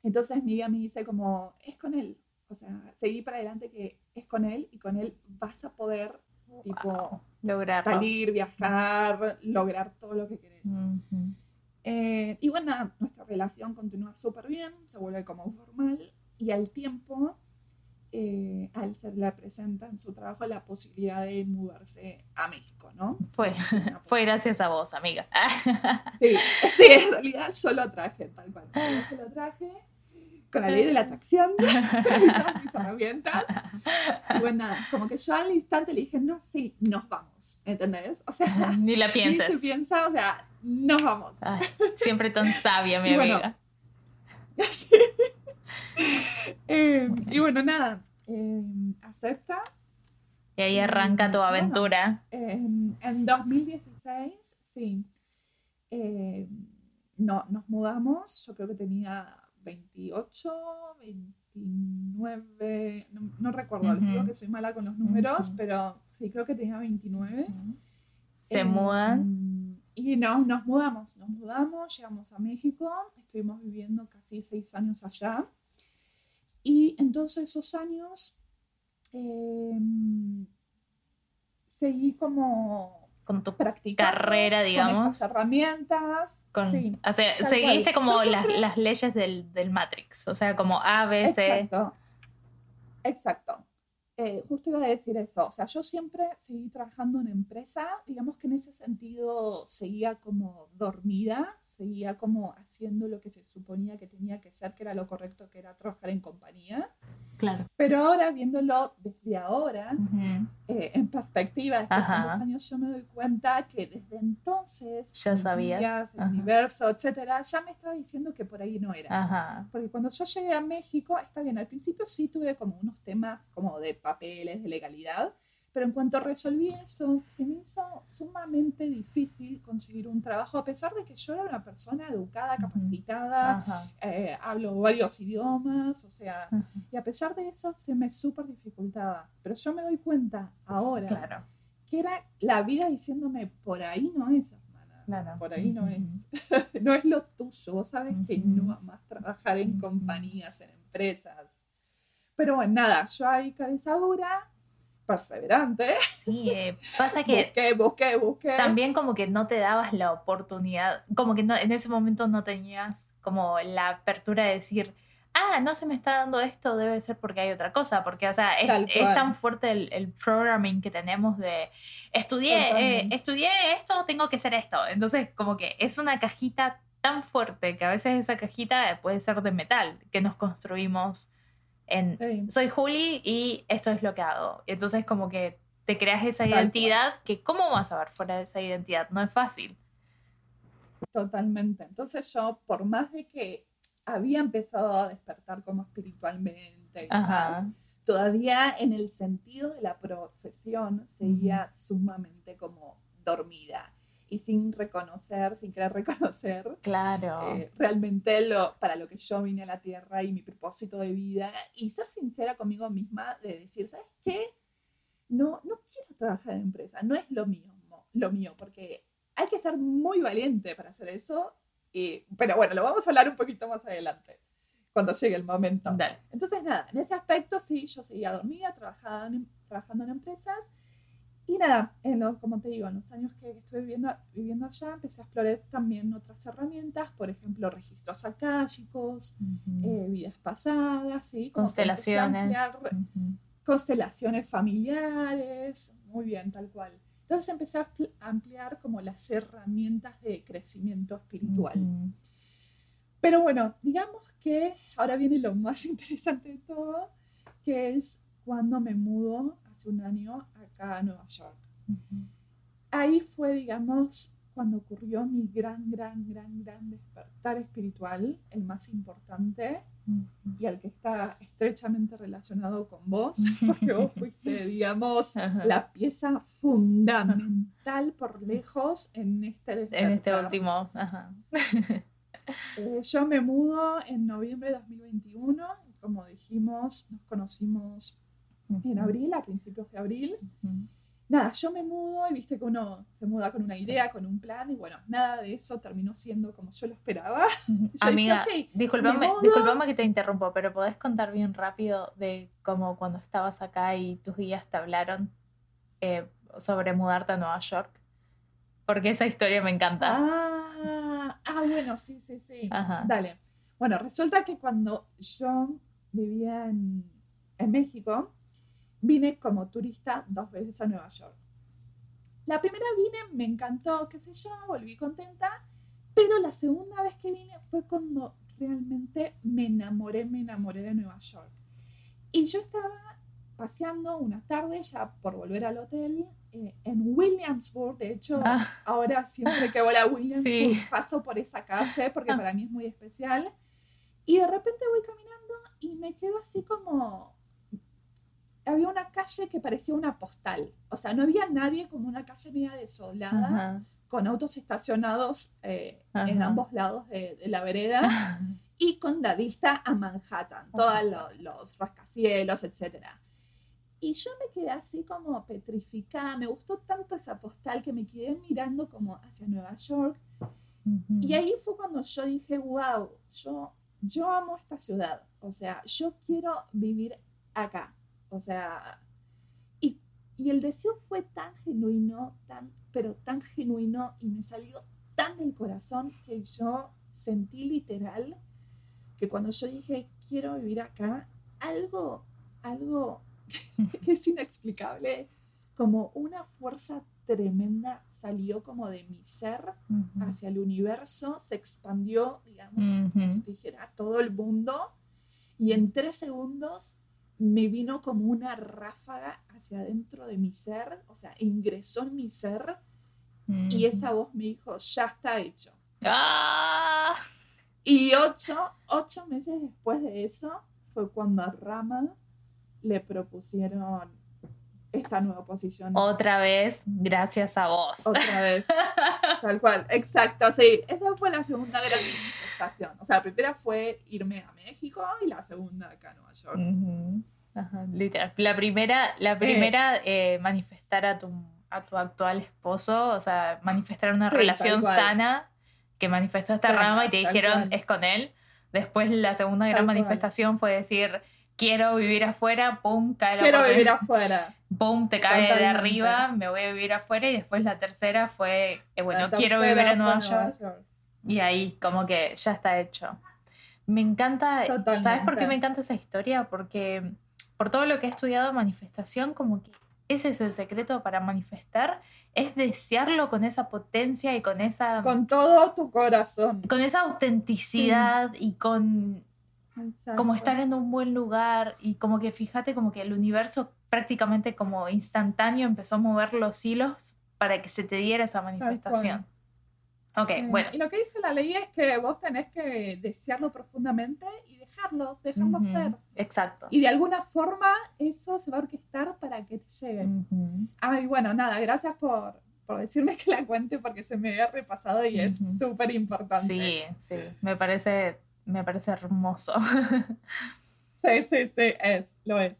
Entonces mi guía me dice como, es con él. O sea, seguí para adelante que es con él y con él vas a poder tipo Lograrlo. salir, viajar, lograr todo lo que querés. Ujú. Eh, y bueno, nuestra relación continúa súper bien, se vuelve como formal y al tiempo, eh, a él se le presenta en su trabajo la posibilidad de mudarse a México, ¿no? Fue, (laughs) fue gracias a vos, amiga. (laughs) Sí, sí, en realidad yo lo traje, tal cual. Yo lo traje con la ley de la atracción (laughs) mis herramientas. Y bueno, como que yo al instante le dije, no, sí, nos vamos, ¿entendés? O sea, Ni la ni pienses. se piensa, o sea, nos vamos. Ay, siempre tan (laughs) sabia, mi bueno, amiga. (laughs) Sí. Eh, y bueno, nada, eh, acepta. Y ahí arranca tu bueno. aventura. En, en 2016, sí, eh, no, nos mudamos, yo creo que tenía 28, 29, no, no recuerdo, les digo Ujú. que soy mala con los números, pero sí, creo que tenía 29. Se mudan. Y no, nos mudamos, nos mudamos, llegamos a México, estuvimos viviendo casi seis años allá. Y en todos esos años eh, seguí como Con tu carrera, con digamos. estas herramientas. con, sí, o sea, seguiste cual. como Yo las, siempre- las leyes del, del Matrix, o sea, como A, B, C. Exacto. Exacto. Eh, justo iba a decir eso. O sea, yo siempre seguí trabajando en empresa. Digamos que en ese sentido seguía como dormida, seguía como haciendo lo que se suponía que tenía que ser, que era lo correcto, que era trabajar en compañía. Claro. Pero ahora, viéndolo desde ahora, eh, en perspectiva, después de tantos años, yo me doy cuenta que desde entonces, Ya sabías. el Ajá. universo, etcétera, ya me estaba diciendo que por ahí no era. Ajá. Porque cuando yo llegué a México, está bien, al principio sí tuve como unos temas como de papeles, de legalidad, pero en cuanto resolví eso, se me hizo sumamente difícil conseguir un trabajo, a pesar de que yo era una persona educada, capacitada, eh, hablo varios idiomas, o sea, Ajá. y a pesar de eso se me súper dificultaba. Pero yo me doy cuenta ahora Claro. que era la vida diciéndome, por ahí no es, hermana. Claro. Por ahí no es. (laughs) no es lo tuyo. Vos sabes que no amas trabajar en compañías, en empresas. Pero bueno, nada, yo ahí cabeza dura, perseverante. Sí, eh, pasa (laughs) que Busqué, busqué, busqué. también como que no te dabas la oportunidad, como que no, en ese momento no tenías como la apertura de decir, ah, no se me está dando esto, debe ser porque hay otra cosa, porque, o sea, es, tan fuerte el, el programming que tenemos de estudié, eh, estudié esto, tengo que ser esto. Entonces, como que es una cajita tan fuerte que a veces esa cajita puede ser de metal, que nos construimos en Sí, soy Juli y esto es lo que hago. Entonces como que te creas esa Tal cual. identidad que cómo vas a ver fuera de esa identidad, no es fácil. totalmente. Entonces yo, por más de que había empezado a despertar como espiritualmente y Ajá. todavía en el sentido de la profesión seguía sumamente como dormida y sin reconocer, sin querer reconocer (laughs) Claro. eh, realmente lo, para lo que yo vine a la Tierra y mi propósito de vida y ser sincera conmigo misma de decir, ¿sabes qué? No, no quiero trabajar en empresa, no es lo mío, mo- lo mío, porque hay que ser muy valiente para hacer eso, y, pero bueno, lo vamos a hablar un poquito más adelante, cuando llegue el momento. Dale. Entonces, nada, en ese aspecto sí, yo seguía dormida, trabajaba en- trabajando en empresas. Y nada, en los, como te digo, en los años que estuve viviendo, viviendo allá, empecé a explorar también otras herramientas, por ejemplo, registros akáshicos, eh, vidas pasadas, ¿sí? Como a Constelaciones. ampliar constelaciones familiares, muy bien, tal cual. Entonces empecé a ampli- a ampliar como las herramientas de crecimiento espiritual. Pero bueno, digamos que ahora viene lo más (laughs) interesante de todo, que es cuando me mudo hace un año acá a Nueva York. Ahí fue, digamos, cuando ocurrió mi gran, gran, gran, gran despertar espiritual, el más importante y al que está estrechamente relacionado con vos, (laughs) porque vos fuiste, digamos, la pieza fundamental por lejos en este despertar. En este último, ajá. Eh, yo me mudo en noviembre de 2021, como dijimos, nos conocimos en abril, a principios de abril. Nada, yo me mudo y viste que uno se muda con una idea, con un plan, y bueno, nada de eso terminó siendo como yo lo esperaba. (laughs) Amiga, disculpame, que te interrumpo, pero ¿podés contar bien rápido de cómo cuando estabas acá y tus guías te hablaron eh, sobre mudarte a Nueva York? Porque esa historia me encanta. Ah, ah bueno, sí, sí, sí. Dale. Bueno, resulta que cuando yo vivía en, en México, vine como turista dos veces a Nueva York. La primera vine, me encantó, qué sé yo, volví contenta, pero la segunda vez que vine fue cuando realmente me enamoré, me enamoré de Nueva York. Y yo estaba paseando una tarde ya por volver al hotel eh, en Williamsburg. De hecho, ah. ahora siempre que voy a (laughs) Williamsburg paso por esa calle porque ah. para mí es muy especial. Y de repente voy caminando y me quedo así como había una calle que parecía una postal. O sea, no había nadie como una calle media desolada, con autos estacionados eh, en ambos lados de, la vereda (laughs) y con la vista a Manhattan, todos los, rascacielos, etc. Y yo me quedé así como petrificada. Me gustó tanto esa postal que me quedé mirando como hacia Nueva York. Y ahí fue cuando yo dije, wow, yo, yo amo esta ciudad. O sea, yo quiero vivir acá. O sea, y, el deseo fue tan genuino, tan, pero tan genuino y me salió tan del corazón que yo sentí literal que cuando yo dije quiero vivir acá, algo, algo (laughs) que es inexplicable, como una fuerza tremenda salió como de mi ser hacia el universo, se expandió, digamos, como si dijera, a todo el mundo, y en tres segundos me vino como una ráfaga hacia adentro de mi ser, o sea, ingresó en mi ser y esa voz me dijo, ya está hecho. ¡Ah! Y ocho, ocho meses después de eso fue cuando a Rama le propusieron esta nueva posición. Otra vez, gracias a vos. Otra vez. (laughs) Tal cual, exacto, sí. Esa fue la segunda gran manifestación. O sea, la primera fue irme a México y la segunda acá a Nueva York. Ajá, literal. La primera, la primera eh, manifestar a tu, a tu actual esposo, o sea, manifestar una relación sana que manifestó esta rama y te dijeron es con él. Después la segunda gran manifestación fue decir quiero vivir afuera, pum, cae la Quiero vivir (laughs) afuera. Pum, te cae de arriba, me voy a vivir afuera y después la tercera fue, eh, bueno, quiero vivir en Nueva York. Y ahí como que ya está hecho. Me encanta, ¿sabes por qué me encanta esa historia? Porque por todo lo que he estudiado manifestación, como que ese es el secreto para manifestar, es desearlo con esa potencia y con esa... Con todo tu corazón. Con esa autenticidad y con... Como estar en un buen lugar y como que fíjate como que el universo prácticamente como instantáneo empezó a mover los hilos para que se te diera esa manifestación. Ok, bueno. Y lo que dice la ley es que vos tenés que desearlo profundamente y dejarlo, dejarlo ser. Exacto. Y de alguna forma eso se va a orquestar para que te llegue. Ay, bueno, nada, gracias por, por, decirme que la cuente porque se me había repasado y es súper importante. Sí, sí, me parece, me parece hermoso. sí, sí, sí, es, lo es.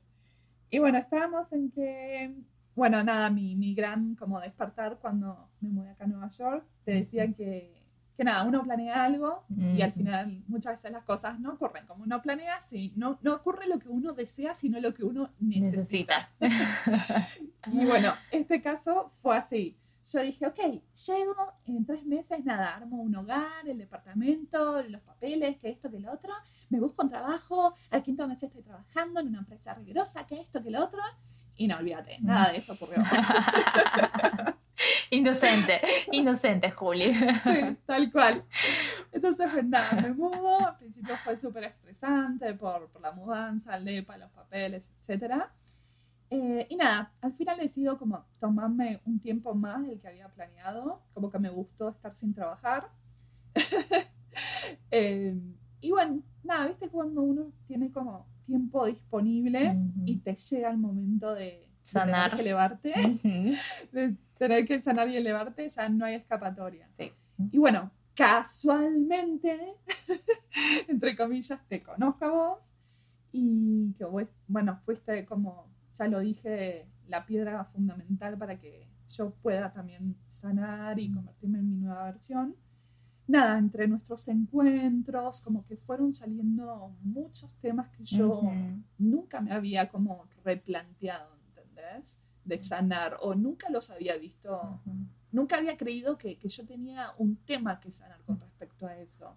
Y bueno, estábamos en que bueno, nada, mi, mi, gran como despertar cuando me mudé acá a Nueva York, te decía que, que nada, uno planea algo y al final muchas veces las cosas no ocurren como uno planea, sí, no, no ocurre lo que uno desea, sino lo que uno necesita. (laughs) y bueno, este caso fue así. Yo dije, ok, llego en tres meses, nada, armo un hogar, el departamento, los papeles, que esto, que lo otro, me busco un trabajo, al quinto mes estoy trabajando en una empresa rigurosa, que esto, que lo otro, y no, olvídate, mm. nada de eso ocurrió. (laughs) inocente, inocente, Juli. sí, tal cual. Entonces, pues nada, me (laughs) mudo. Al principio fue súper estresante por, por, la mudanza, el DEPA, los papeles, etc. Eh, y nada, al final decido como tomarme un tiempo más del que había planeado, como que me gustó estar sin trabajar. (laughs) Eh, y bueno, nada, viste cuando uno tiene como tiempo disponible y te llega el momento de, sanar, tener que elevarte, (laughs) de tener que sanar y elevarte, ya no hay escapatoria. Sí. Y bueno, casualmente, (laughs) entre comillas, te conozco a vos y que bueno, fuiste como, ya lo dije, la piedra fundamental para que yo pueda también sanar y convertirme en mi nueva versión. Nada, entre nuestros encuentros, como que fueron saliendo muchos temas que yo nunca me había como replanteado, ¿entendés? De sanar, o nunca los había visto, nunca había creído que, que, yo tenía un tema que sanar con respecto a eso.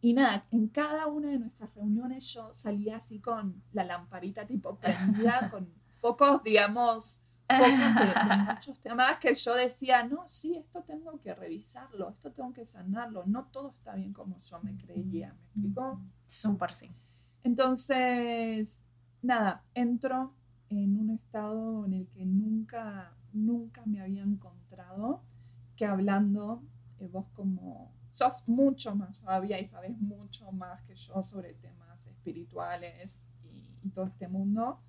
Y nada, en cada una de nuestras reuniones yo salía así con la lamparita tipo prendida, (laughs) con focos, digamos, focos de, (laughs) muchos temas que yo decía, no, sí, esto tengo que revisarlo, esto tengo que sanarlo, no todo está bien como yo me creía, ¿me explico? Súper sí. Entonces, nada, entro en un estado en el que nunca, nunca me había encontrado, que hablando, eh, vos como sos mucho más sabia y sabes mucho más que yo sobre temas espirituales y, todo este mundo.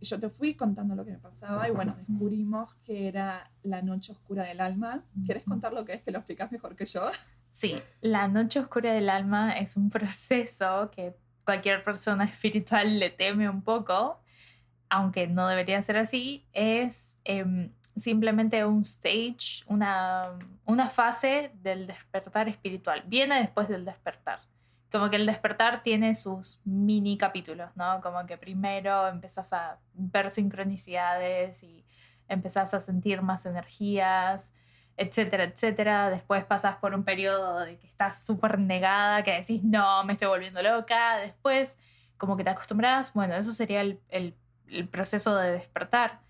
Yo te fui contando lo que me pasaba y bueno, descubrimos que era la noche oscura del alma. ¿Quieres contar lo que es? Que lo explicas mejor que yo. Sí, la noche oscura del alma es un proceso que cualquier persona (laughs) espiritual le teme un poco, aunque no debería ser así. Es em, simplemente un stage, una, una fase del despertar espiritual. Viene después del despertar. Como que el despertar tiene sus mini capítulos, ¿no? Como que primero empezás a ver sincronicidades y empezás a sentir más energías, etcétera, etcétera. Después pasas por un periodo de que estás súper negada, que decís, no, me estoy volviendo loca. Después, como que te acostumbras, bueno, eso sería el, el proceso de despertar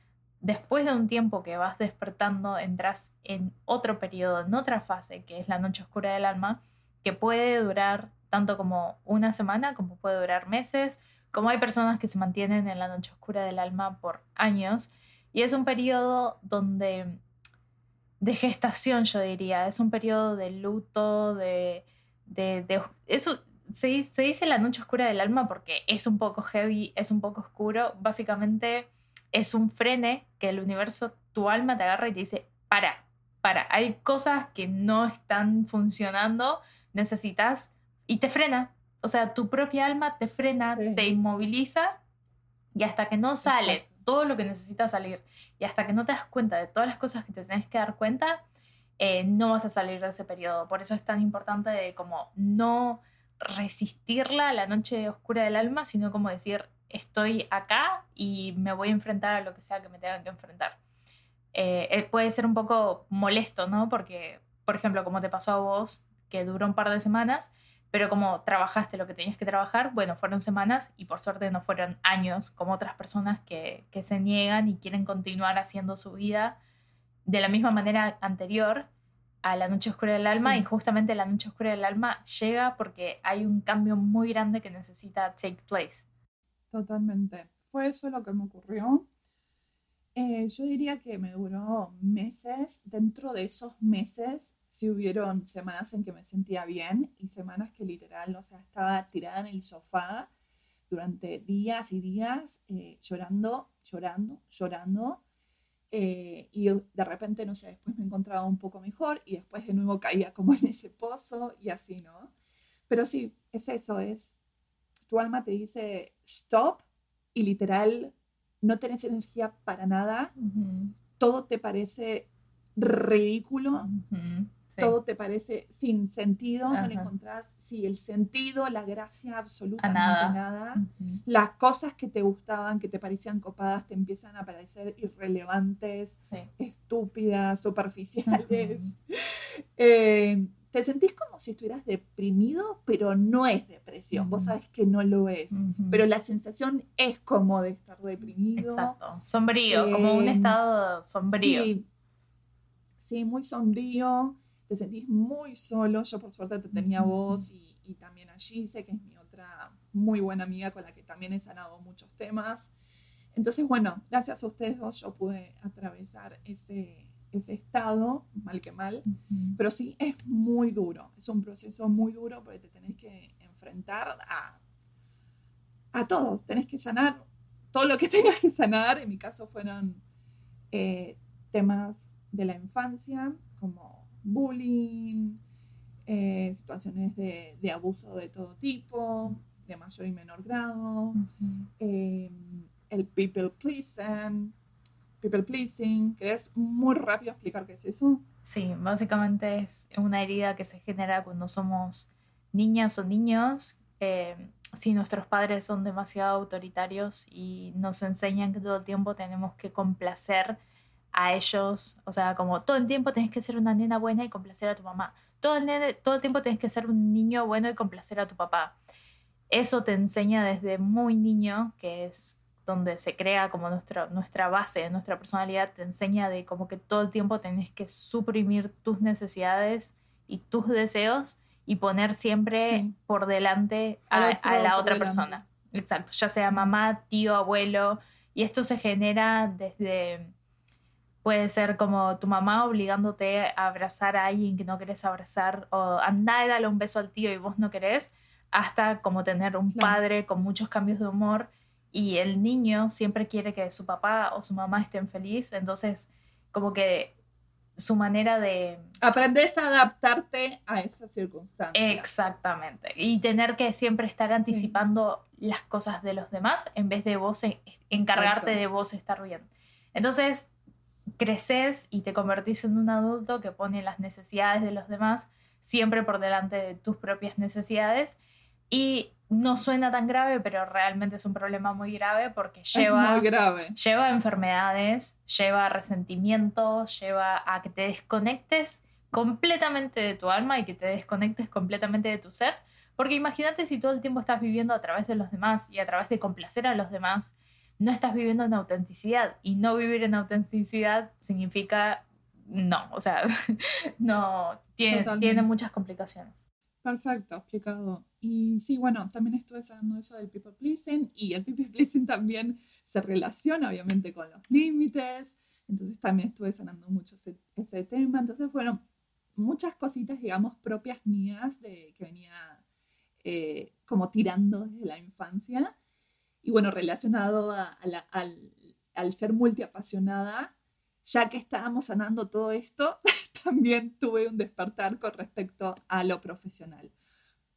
después de un tiempo que vas despertando, entras en otro periodo, en otra fase, que es la noche oscura del alma, que puede durar tanto como una semana, como puede durar meses, como hay personas que se mantienen en la noche oscura del alma por años. Y es un periodo donde de gestación, yo diría, es un periodo de luto, de... de, eso, se, se dice la noche oscura del alma porque es un poco heavy, es un poco oscuro. Básicamente es un frene que el universo, tu alma te agarra y te dice, para, para, hay cosas que no están funcionando, necesitas, y te frena. O sea, tu propia alma te frena, te inmoviliza y hasta que no sale todo lo que necesita salir y hasta que no te das cuenta de todas las cosas que te tienes que dar cuenta, eh, no vas a salir de ese periodo. Por eso es tan importante de como no resistirla a la noche oscura del alma, sino como decir, estoy acá y me voy a enfrentar a lo que sea que me tenga que enfrentar. Eh, eh, puede ser un poco molesto, ¿no? Porque, por ejemplo, como te pasó a vos, que duró un par de semanas, pero como trabajaste lo que tenías que trabajar, bueno, fueron semanas y por suerte no fueron años como otras personas que, que se niegan y quieren continuar haciendo su vida de la misma manera anterior a la noche oscura del alma y justamente la noche oscura del alma llega porque hay un cambio muy grande que necesita take place. Totalmente. Fue eso lo que me ocurrió. Eh, yo diría que me duró meses. Dentro de esos meses, sí hubieron semanas en que me sentía bien y semanas que literal, o sea, estaba tirada en el sofá durante días y días eh, llorando, llorando, llorando. Eh, y de repente, no sé, después me encontraba un poco mejor y después de nuevo caía como en ese pozo y así, ¿no? Pero sí, es eso, es tu alma te dice stop y literal no tenés energía para nada, todo te parece ridículo, todo te parece sin sentido, no le encontrás, sí, el sentido, la gracia, absolutamente nada. Las cosas que te gustaban, que te parecían copadas, te empiezan a parecer irrelevantes, estúpidas, superficiales. (laughs) eh, te sentís como si estuvieras deprimido, pero no es depresión. Vos sabes que no lo es. Pero la sensación es como de estar deprimido. Exacto. Sombrío, como un em, estado sombrío. Sí, sí, muy sombrío. Te sentís muy solo. Yo, por suerte, te tenía vos y, y también a Gise, que es mi otra muy buena amiga con la que también he sanado muchos temas. Entonces, bueno, gracias a ustedes dos yo pude atravesar ese, ese estado, mal que mal, pero sí es muy duro, es un proceso muy duro porque te tenés que enfrentar a, a todo, tenés que sanar todo lo que (laughs) tengas que sanar, en mi caso fueron eh, temas de la infancia, como bullying, eh, situaciones de, de, abuso de todo tipo, de mayor y menor grado, eh, el people pleasing, people pleasing. ¿Querés muy rápido explicar qué es eso? Sí, básicamente es una herida que se genera cuando somos niñas o niños. Eh, si nuestros padres son demasiado autoritarios y nos enseñan que todo el tiempo tenemos que complacer a ellos, o sea, como todo el tiempo tienes que ser una nena buena y complacer a tu mamá, todo el, todo el tiempo tienes que ser un niño bueno y complacer a tu papá. Eso te enseña desde muy niño, que es donde se crea como nuestra, nuestra base, nuestra personalidad, te enseña de como que todo el tiempo tenés que suprimir tus necesidades y tus deseos y poner siempre por delante a, la otra persona. Exacto, ya sea mamá, tío, abuelo. Y esto se genera desde, puede ser como tu mamá obligándote a abrazar a alguien que no querés abrazar, o andá y dale un beso al tío y vos no querés, hasta como tener un padre con muchos cambios de humor y el niño siempre quiere que su papá o su mamá estén felices, entonces como que su manera de... Aprendes a adaptarte a esa circunstancia. Exactamente. Y tener que siempre estar anticipando las cosas de los demás en vez de vos encargarte de vos estar bien. Entonces, creces y te convertís en un adulto que pone las necesidades de los demás siempre por delante de tus propias necesidades y no suena tan grave, pero realmente es un problema muy grave porque lleva, lleva enfermedades, lleva resentimiento, lleva a que te desconectes completamente de tu alma y que te desconectes completamente de tu ser. Porque imagínate si todo el tiempo estás viviendo a través de los demás y a través de complacer a los demás, no estás viviendo en autenticidad. Y no vivir en autenticidad significa no, o sea, (laughs) no, tiene, tiene muchas complicaciones. Perfecto, explicado. Y sí, bueno, también estuve hablando eso del people pleasing y el people (laughs) pleasing también se relaciona obviamente con los límites, entonces también estuve sanando mucho ese, tema. Entonces fueron muchas cositas, digamos, propias mías de que venía eh, como tirando desde la infancia y bueno, relacionado al, al ser multiapasionada, ya que estábamos sanando todo esto, (laughs) también tuve un despertar con respecto a lo profesional.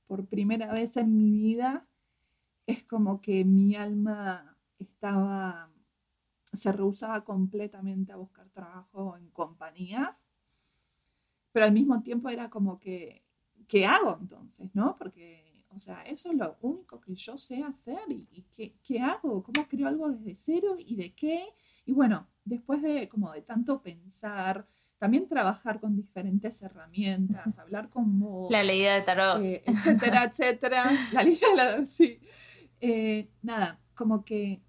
Por primera vez en mi vida es como que mi alma estaba, se rehusaba completamente a buscar trabajo en compañías, pero al mismo tiempo era como que, ¿qué hago entonces? ¿No? Porque, o sea, eso es lo único que yo sé hacer y, ¿qué, ¿qué hago? ¿Cómo creo algo desde cero y de qué? Y bueno, después de como de tanto pensar, también trabajar con diferentes herramientas, hablar con vos. La ley de tarot. Eh, etcétera, etcétera. (laughs) La ley de la sí. Eh, nada, como que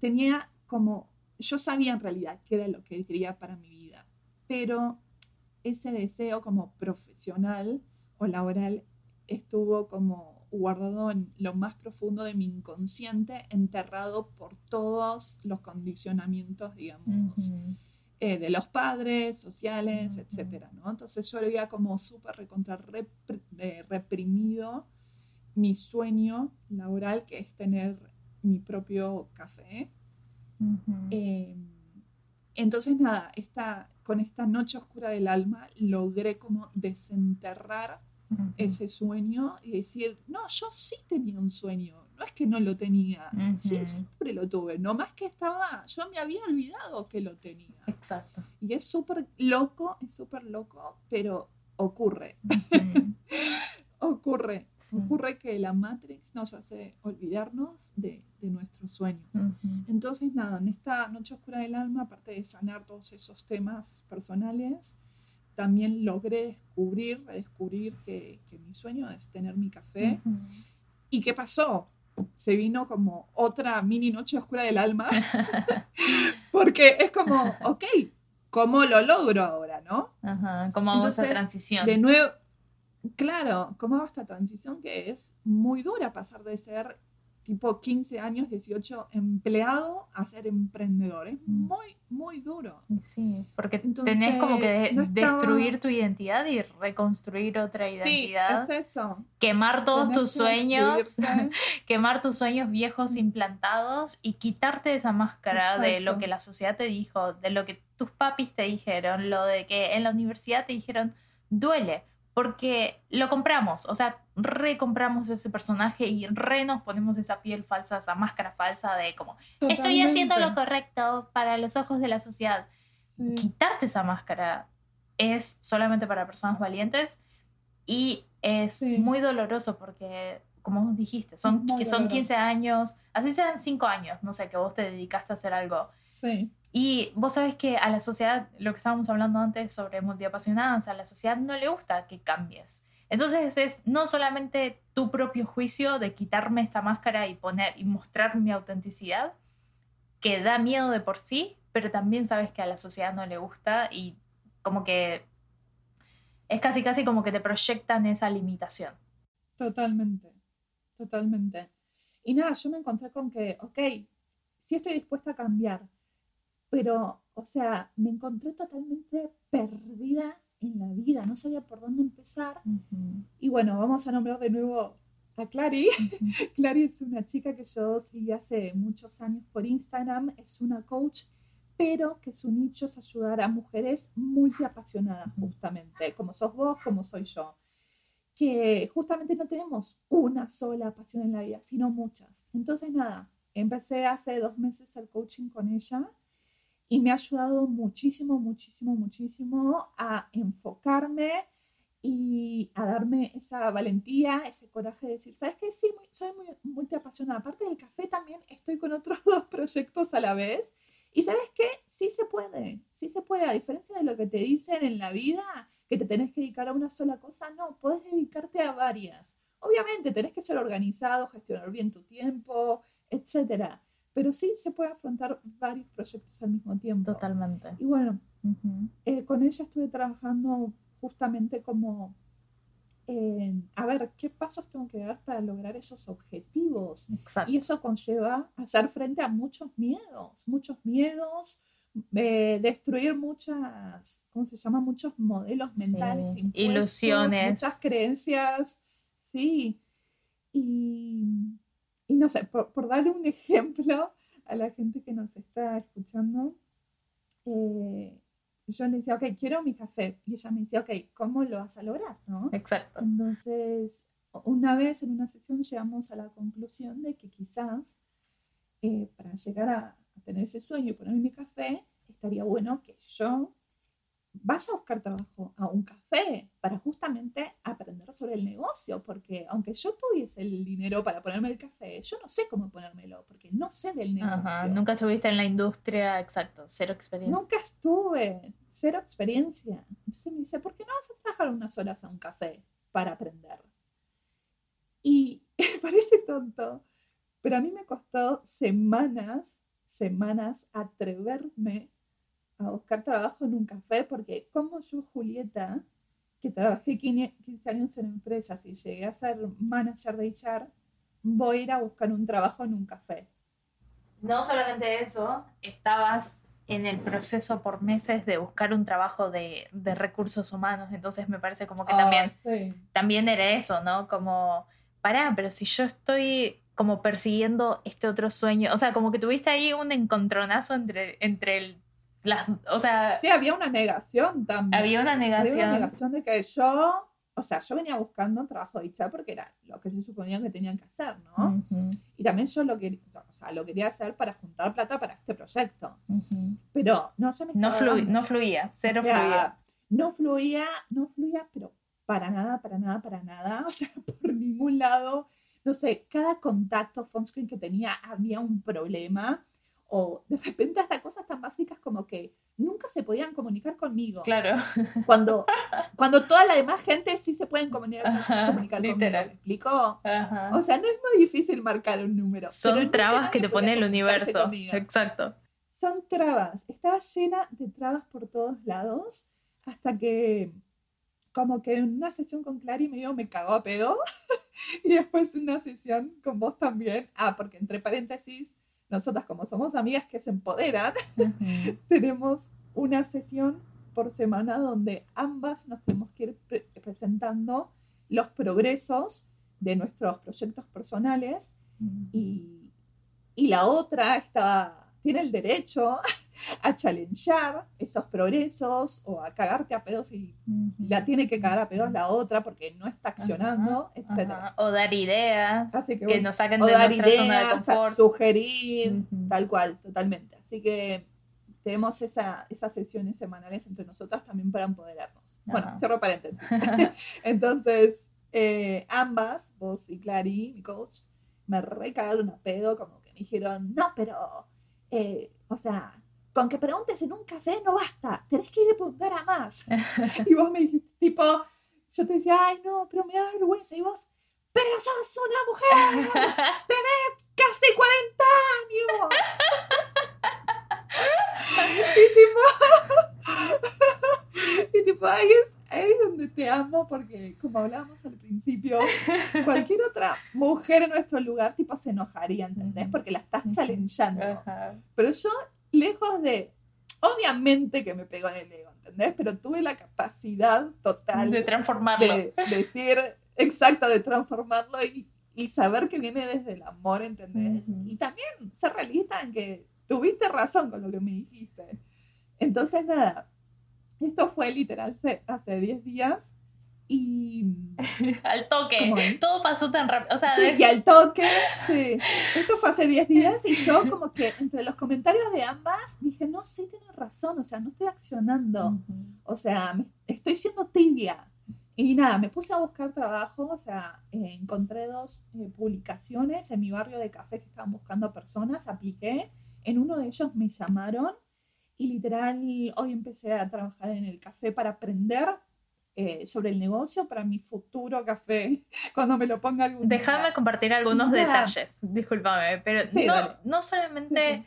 tenía como, yo sabía en realidad qué era lo que quería para mi vida, pero ese deseo como profesional o laboral estuvo como guardado en lo más profundo de mi inconsciente, enterrado por todos los condicionamientos, digamos. Eh, de los padres, sociales, etcétera, ¿no? Entonces yo había como súper recontra eh, reprimido mi sueño laboral, que es tener mi propio café. Em, entonces, nada, esta, con esta noche oscura del alma logré como desenterrar ese sueño y decir, no, yo sí tenía un sueño, no es que no lo tenía, sí, siempre lo tuve, no más que estaba, yo me había olvidado que lo tenía. Exacto. Y es súper loco, es súper loco, pero ocurre. (laughs) ocurre. Ocurre que la Matrix nos hace olvidarnos de, nuestros sueños. Entonces, nada, en esta noche oscura del alma, aparte de sanar todos esos temas personales, también logré descubrir, redescubrir que, que mi sueño es tener mi café. ¿Y qué pasó? Se vino como otra mini noche oscura del alma, (laughs) porque es como, ok, ¿cómo lo logro ahora, no? Ajá, ¿cómo hago esa transición? De nuevo, claro, ¿cómo hago esta transición que es muy dura pasar de ser tipo 15 años, 18, empleado a ser emprendedor. Es Mm. muy, muy duro. Sí, porque tenés como que de- Entonces, no estaba- destruir tu identidad y reconstruir otra Sí, identidad. es eso. Quemar todos Tenés tus que sueños, (laughs) quemar tus sueños viejos implantados y quitarte esa máscara de lo que la sociedad te dijo, de lo que tus papis te dijeron, lo de que en la universidad te dijeron, duele, porque lo compramos, o sea, recompramos ese personaje y re nos ponemos esa piel falsa, esa máscara falsa de como, estoy haciendo lo correcto para los ojos de la sociedad. Sí. Quitarte esa máscara es solamente para personas valientes y es Sí. muy doloroso porque, como vos dijiste, son, son doloroso. 15 años, así sean 5 años, no sé, que vos te dedicaste a hacer algo. Sí. Y vos sabés que a la sociedad, lo que estábamos hablando antes sobre multiapasionadas, a la sociedad no le gusta que cambies. Entonces es no solamente tu propio juicio de quitarme esta máscara y poner y mostrar mi autenticidad, que da miedo de por sí, pero también sabes que a la sociedad no le gusta y como que es casi casi como que te proyectan esa limitación. Totalmente, totalmente. Y nada, yo me encontré con que, ok, sí estoy dispuesta a cambiar, pero, o sea, me encontré totalmente perdida en la vida, no sabía por dónde empezar. Y bueno, vamos a nombrar de nuevo a Clary. (laughs) Clary es una chica que yo seguí hace muchos años por Instagram, es una coach, pero que su nicho es ayudar a mujeres multiapasionadas, justamente, como sos vos, como soy yo que justamente no tenemos una sola pasión en la vida, sino muchas. Entonces, nada, empecé hace dos meses el coaching con ella y me ha ayudado muchísimo, muchísimo, muchísimo a enfocarme y a darme esa valentía, ese coraje de decir, ¿sabes qué? Sí, muy- soy muy multiapasionada. Aparte del café también estoy con otros (laughs) dos proyectos a la vez. Y ¿sabes qué? Sí se puede, sí se puede. A diferencia de lo que te dicen en la vida, que te tenés que dedicar a una sola cosa, no, puedes dedicarte a varias. Obviamente, tenés que ser organizado, gestionar bien tu tiempo, etcétera. Pero sí se puede afrontar varios proyectos al mismo tiempo. Totalmente. Y bueno, eh, con ella estuve trabajando justamente como en, a ver, ¿qué pasos tengo que dar para lograr esos objetivos? Exacto. Y eso conlleva hacer frente a muchos miedos, muchos miedos, eh, destruir muchas, ¿cómo se llama? Muchos modelos Sí, mentales, impuestos, ilusiones. muchas creencias, sí. Y, y no sé, por, por darle un (laughs) ejemplo a la gente que nos está escuchando, eh, yo le decía, ok, quiero mi café. Y ella me decía, ok, ¿cómo lo vas a lograr? ¿no? Exacto. Entonces, una vez en una sesión llegamos a la conclusión de que quizás eh, para llegar a, a tener ese sueño y ponerme mi café, estaría bueno que yo vaya a buscar trabajo a un café para justamente aprender sobre el negocio, porque aunque yo tuviese el dinero para ponerme el café, yo no sé cómo ponérmelo, porque no sé del negocio. Ajá, Nunca estuviste en la industria, exacto, cero experiencia. Nunca estuve, cero experiencia. Entonces me dice, ¿por qué no vas a trabajar unas horas a un café para aprender? Y (laughs) parece tonto, pero a mí me costó semanas, semanas atreverme a buscar trabajo en un café, porque como yo, Julieta, que trabajé 15 años en empresas y llegué a ser manager de HR, voy a ir a buscar un trabajo en un café. No solamente eso, estabas en el proceso por meses de buscar un trabajo de, de recursos humanos, entonces me parece como que también, sí. también era eso, ¿no? Como, pará, pero si yo estoy como persiguiendo este otro sueño, o sea, como que tuviste ahí un encontronazo entre, entre el, las, o sea, Sí, había una negación también. había una Había negación. una negación de que yo, o sea, yo venía buscando un trabajo de HR porque era lo que se suponía que tenían que hacer, ¿no? Ujú, Y también yo lo quería, o sea, lo quería hacer para juntar plata para este proyecto. ujú. Pero no se me No, flu- no fluía, cero O sea, fluía. No fluía, no fluía, pero para nada, para nada, para nada. (laughs) O sea, por ningún lado. No sé, cada contacto phone screen que tenía había un problema. O de repente hasta cosas tan básicas como que nunca se podían comunicar conmigo. Claro, Cuando, (laughs) cuando toda la demás gente sí se pueden comunicar, Ajá, comunicar literal. conmigo. ¿Me explico? Ajá. O sea, no es muy difícil marcar un número. Son trabas que te pone el universo. conmigo. Exacto. Son trabas. Estaba llena de trabas por todos lados hasta que como que en una sesión con Clary medio me cagó a pedo (laughs) y después una sesión con vos también. Ah, porque entre paréntesis, nosotras como somos amigas que se empoderan, (laughs) tenemos una sesión por semana donde ambas nos tenemos que ir presentando los progresos de nuestros proyectos personales y, y la otra está, tiene el derecho (laughs) a challengear esos progresos o a cagarte a pedos y la tiene que cagar a pedos la otra porque no está accionando, etc. O dar ideas que, nos saquen de nuestra zona de confort. Sugerir, tal cual, totalmente. Así que tenemos esa, esas sesiones semanales entre nosotras también para empoderarnos. Bueno, cierro paréntesis. (laughs) Entonces, eh, ambas, vos y Clary, mi coach, me recagaron a pedo, como que me dijeron, no, pero, eh, o sea, con que preguntes en un café no basta, tenés que ir a preguntar a más. (laughs) y vos me dijiste, tipo, yo te decía, ay, no, pero me da vergüenza. Y vos, pero sos una mujer, tenés casi 40 años. (laughs) y tipo, (laughs) y tipo, ahí es, ahí es donde te amo, porque como hablábamos al principio, cualquier otra mujer en nuestro lugar, tipo, se enojaría, ¿entendés? Porque la estás challengeando. Pero yo lejos de, obviamente que me pegó en el ego, ¿entendés? Pero tuve la capacidad total de transformarlo. De, decir, exacto, de transformarlo y, y, saber que viene desde el amor, ¿entendés? Y también ser realista en que tuviste razón con lo que me dijiste. Entonces, nada, esto fue literal hace 10 días y (laughs) al toque, todo pasó tan rápido. O sea, sí, y al toque, sí. Esto fue hace 10 días y yo como que entre los comentarios de ambas dije, no, sí tienes razón, o sea, no estoy accionando, o sea, estoy siendo tibia. Y nada, me puse a buscar trabajo, o sea, eh, encontré dos eh, publicaciones en mi barrio de café que estaban buscando personas, apliqué, en uno de ellos me llamaron y literal hoy empecé a trabajar en el café para aprender eh, sobre el negocio. Para mi futuro café (laughs) cuando me lo ponga algún Déjame compartir algunos detalles, discúlpame, pero no, no, solamente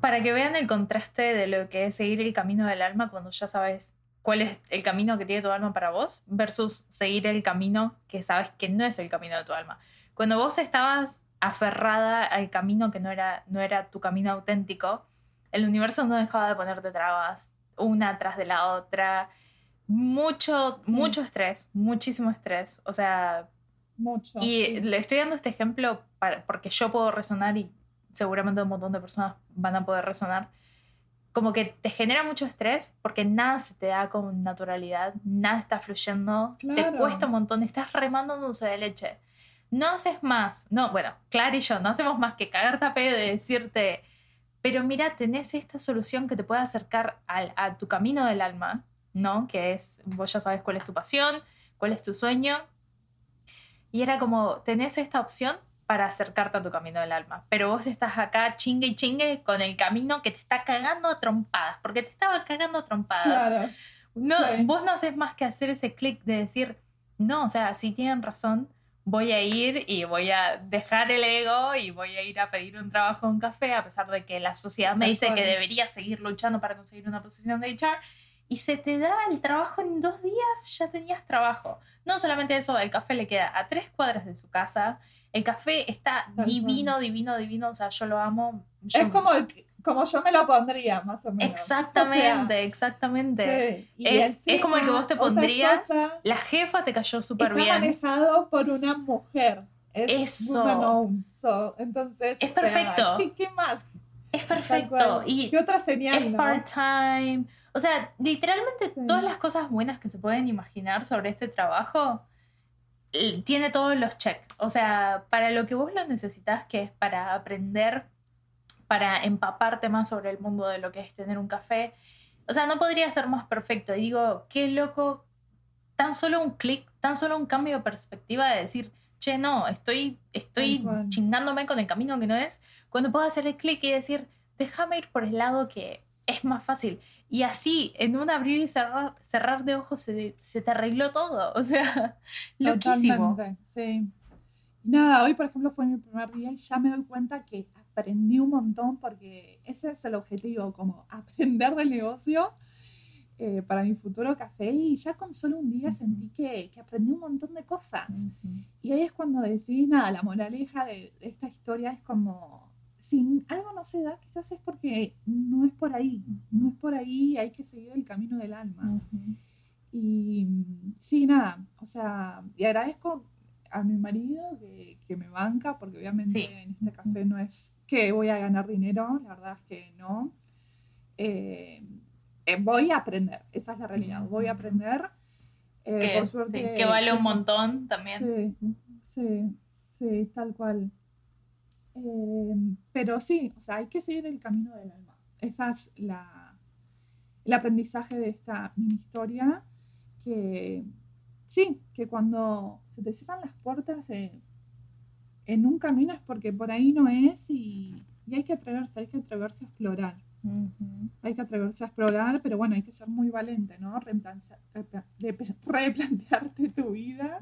para que vean el contraste de lo que es seguir el camino del alma cuando ya sabes cuál es el camino que tiene tu alma para vos versus seguir el camino que sabes que no es el camino de tu alma. Cuando vos estabas aferrada al camino que no era, no era tu camino auténtico, el universo no dejaba de ponerte trabas una tras de la otra mucho, mucho estrés, muchísimo estrés. O sea, mucho. Y le estoy dando este ejemplo para, porque yo puedo resonar y seguramente un montón de personas van a poder resonar. Como que te genera mucho estrés porque nada se te da con naturalidad, nada está fluyendo, te cuesta un montón, estás remando un dulce de leche. No haces más, no, bueno, Clara y yo no hacemos más que cagarte a pedo de decirte, pero mira, tenés esta solución que te puede acercar al, a tu camino del alma, ¿no? Que es, vos ya sabes cuál es tu pasión, cuál es tu sueño. Y era como, tenés esta opción para acercarte a tu camino del alma, pero vos estás acá chingue y chingue con el camino que te está cagando a trompadas, porque te estaba cagando a trompadas. No, Vos no haces más que hacer ese clic de decir, no, o sea, si tienen razón, voy a ir y voy a dejar el ego y voy a ir a pedir un trabajo en un café, a pesar de que la sociedad me dice que debería seguir luchando para conseguir una posición de HR y se te da el trabajo en dos días, ya tenías trabajo. No solamente eso, el café le queda a tres cuadras de su casa. El café está divino, divino, divino. O sea, yo lo amo. es como, como yo me lo pondría, más o menos. Exactamente, exactamente. Es, es, como el que vos te pondrías. la jefa te cayó súper bien. manejado por una mujer. Es Eso. entonces. Es perfecto. ¿qué, más? Es perfecto. Y ¿Qué otra señal? Es part-time. O sea, literalmente todas las cosas buenas que se pueden imaginar sobre este trabajo tiene todos los checks. O sea, para lo que vos lo necesitas, que es para aprender, para empaparte más sobre el mundo de lo que es tener un café. O sea, no podría ser más perfecto. Y digo, qué loco, tan solo un clic, tan solo un cambio de perspectiva de decir, che, no, estoy, estoy chingándome con el camino que no es, cuando puedo hacer el clic y decir, déjame ir por el lado que es más fácil. Y así, en un abrir y cerrar, cerrar de ojos, se, se te arregló todo. (laughs) O sea, loquísimo. sí. Nada, hoy por ejemplo fue mi primer día y ya me doy cuenta que aprendí un montón porque ese es el objetivo, como (laughs) aprender del negocio. eh, para mi futuro café y ya con solo un día sentí que, que aprendí un montón de cosas. Y ahí es cuando decís, nada, la moraleja de, esta historia es como, si algo no se da, quizás es porque no es por ahí, no es por ahí, hay que seguir el camino del alma. Y sí, nada, o sea, y agradezco a mi marido que, que me banca, porque obviamente en este café no es que voy a ganar dinero, la verdad es que no. Eh, eh, voy a aprender, esa es la realidad, voy a aprender. Eh, por suerte, que vale un montón también. Sí, sí, sí tal cual. Eh, pero sí, o sea, hay que seguir el camino del alma. Esa es la, el aprendizaje de esta mini historia, que sí, que cuando se te cierran las puertas en un camino es porque por ahí no es y, y hay que atreverse, hay que atreverse a explorar. Hay que atreverse a explorar, pero bueno, hay que ser muy valiente, ¿no? replantearte tu vida,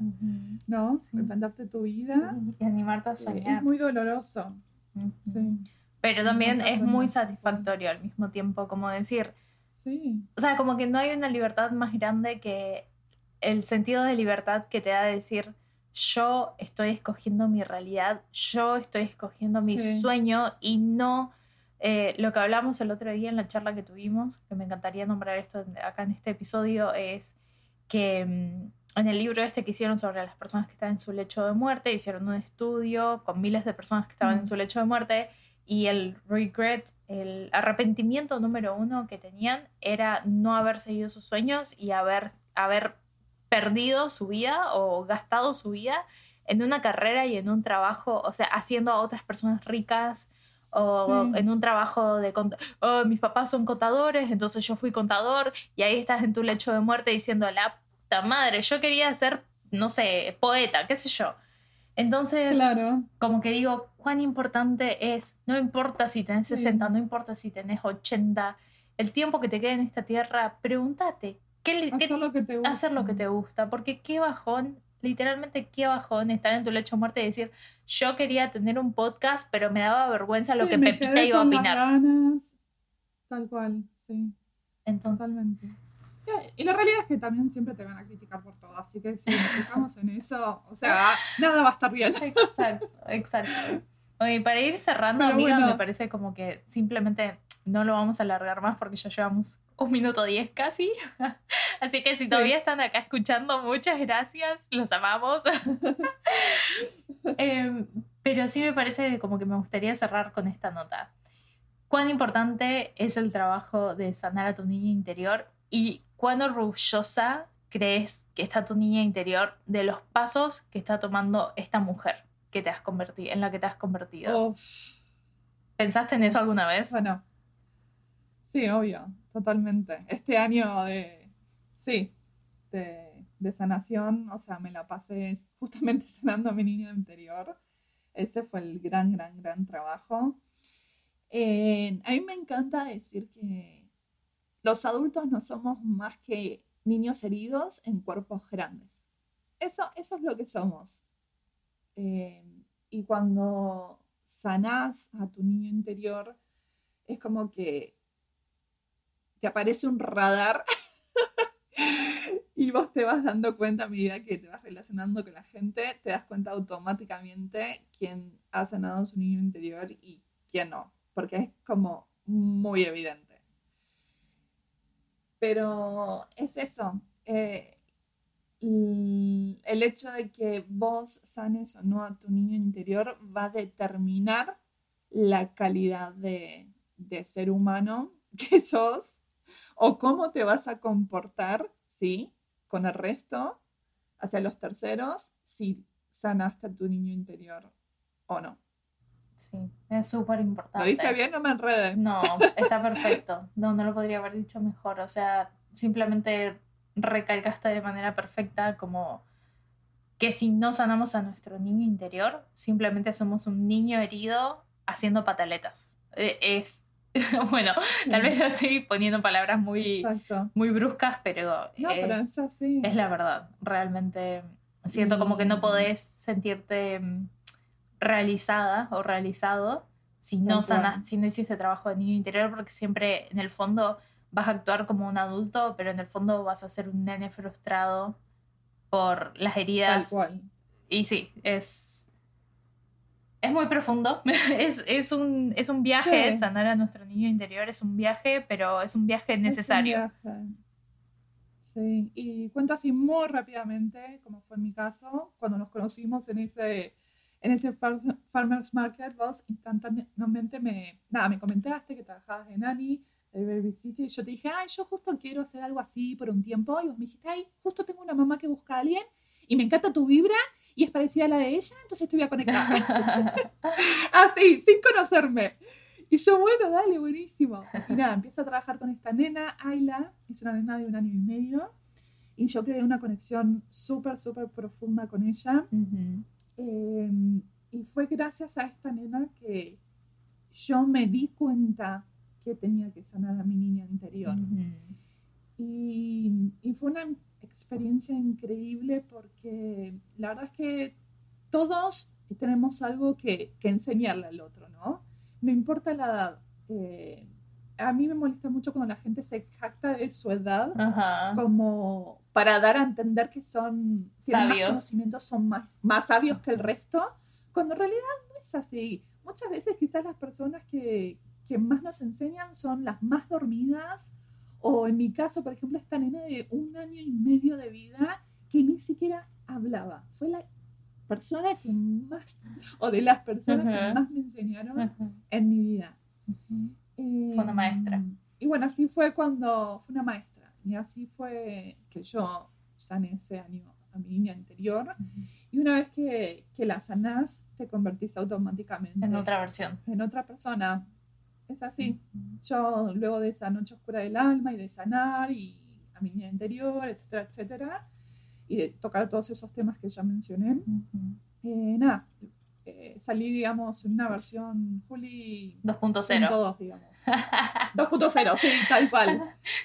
¿no? Replantearte tu vida. Y animarte a soñar. Es muy doloroso. sí. Pero también es muy satisfactorio al mismo tiempo, como decir. Sí. O sea, como que no hay una libertad más grande que el sentido de libertad que te da decir, yo estoy escogiendo mi realidad, yo estoy escogiendo mi sueño y no eh, lo que hablamos el otro día en la charla que tuvimos, que me encantaría nombrar esto acá en este episodio, es que mm, en el libro este que hicieron sobre las personas que están en su lecho de muerte, hicieron un estudio con miles de personas que estaban en su lecho de muerte y el regret, el arrepentimiento número uno que tenían era no haber seguido sus sueños y haber, haber perdido su vida o gastado su vida en una carrera y en un trabajo, o sea, haciendo a otras personas ricas, o en un trabajo de oh, mis papás son contadores, entonces yo fui contador y ahí estás en tu lecho de muerte diciendo la puta madre, yo quería ser, no sé, poeta, qué sé yo. Entonces, como que digo, cuán importante es, no importa si tenés 60, no importa si tenés 80, el tiempo que te quede en esta tierra, pregúntate, ¿qué, hacer, lo que te gusta. hacer lo que te gusta, porque qué bajón literalmente qué bajón estar en tu lecho de muerte y decir, yo quería tener un podcast, pero me daba vergüenza lo que Pepita iba a opinar. Ganas, tal cual, sí. Entonces, Totalmente. Y la realidad es que también siempre te van a criticar por todo, así que si nos fijamos en eso, o sea, nada va a estar bien. Exacto, exacto. Oye, para ir cerrando, amiga, me parece como que simplemente no lo vamos a alargar más porque ya llevamos un minuto diez casi. (laughs) Así que si todavía están acá escuchando, muchas gracias, los amamos. (laughs) Em, pero sí me parece como que me gustaría cerrar con esta nota. ¿Cuán importante es el trabajo de sanar a tu niña interior y cuán orgullosa crees que está tu niña interior de los pasos que está tomando esta mujer que te has convertido, en la que te has convertido? ¿Pensaste en eso alguna vez? Bueno, Sí, obvio, totalmente. Este año de, sí, de, sanación, o sea, me la pasé justamente (laughs) sanando a mi niño interior. Ese fue el gran, gran, gran trabajo. Eh, a mí me encanta decir que los adultos no somos más que niños heridos en cuerpos grandes. Eso, eso es lo que somos. Eh, y cuando sanás a tu niño interior, es como que te aparece un radar y vos te vas dando cuenta a medida que te vas relacionando con la gente, te das cuenta automáticamente quién ha sanado su niño interior y quién no, porque es como muy evidente. Pero es eso, eh, el hecho de que vos sanes o no a tu niño interior va a determinar la calidad de, de ser humano que sos o cómo te vas a comportar, ¿sí? Con el resto, hacia los terceros, si sanaste a tu niño interior o no. Sí, es súper importante. ¿Lo dije bien? No me enredes. No, está (laughs) perfecto. No, no lo podría haber dicho mejor. O sea, simplemente recalcaste de manera perfecta como que si no sanamos a nuestro niño interior, simplemente somos un niño herido haciendo pataletas. E, es (laughs) bueno, tal vez lo estoy poniendo palabras muy, muy bruscas, pero, es, es, la verdad. Realmente siento como que no podés sentirte mm, realizada o realizado si no sanas, si no hiciste trabajo de niño interior, porque siempre en el fondo vas a actuar como un adulto, pero en el fondo vas a ser un nene frustrado por las heridas. Tal cual. Y sí, es, es muy profundo. (laughs) es, es, un, es un viaje, Sí. sanar a nuestro niño interior es un viaje, pero es un viaje necesario. Es un viaje. Sí, y cuento así muy rápidamente, como fue en mi caso, cuando nos conocimos en ese, en ese far- Farmers Market, vos instantáneamente me, nada, me comentaste que trabajabas de nanny, de babysitter, y yo te dije, ay, yo justo quiero hacer algo así por un tiempo, y vos me dijiste, ay, justo tengo una mamá que busca a alguien, y me encanta tu vibra, y es parecida a la de ella, entonces te voy a conectar. (laughs) Así, sin conocerme. Y yo, bueno, dale, buenísimo. Y nada, empiezo a trabajar con esta nena, Ayla, es una nena de un año y medio, y yo creé una conexión súper, súper profunda con ella. Eh, y fue gracias a esta nena que yo me di cuenta que tenía que sanar a mi niña interior. Y, y fue una experiencia increíble porque la verdad es que todos tenemos algo que, que enseñarle al otro, ¿no? No importa la edad. Eh, a mí me molesta mucho cuando la gente se jacta de su edad Ajá. como para dar a entender que son Sabios. conocimientos, son más, más sabios que el resto, cuando en realidad no es así. Muchas veces quizás las personas que, que más nos enseñan son las más dormidas, o en mi caso, por ejemplo, esta nena de un año y medio de vida que ni siquiera hablaba. Fue la persona que más, o de las personas que Ajá. más me enseñaron Ujú. en mi vida. Ujú. Eh, Fue una maestra. Y bueno, así fue cuando fue una maestra. Y así fue que yo sané ese año a mi niña interior. Y una vez que, que la sanás, te convertís automáticamente En otra versión. en otra persona. Es así. Yo, luego de esa noche oscura del alma y de sanar y a mi niña interior, etcétera, etcétera, y de tocar todos esos temas que ya mencioné, eh, nada, eh, salí, digamos, en una versión fully 2.0. 2.0, digamos. (laughs) 2.0, sí, tal cual.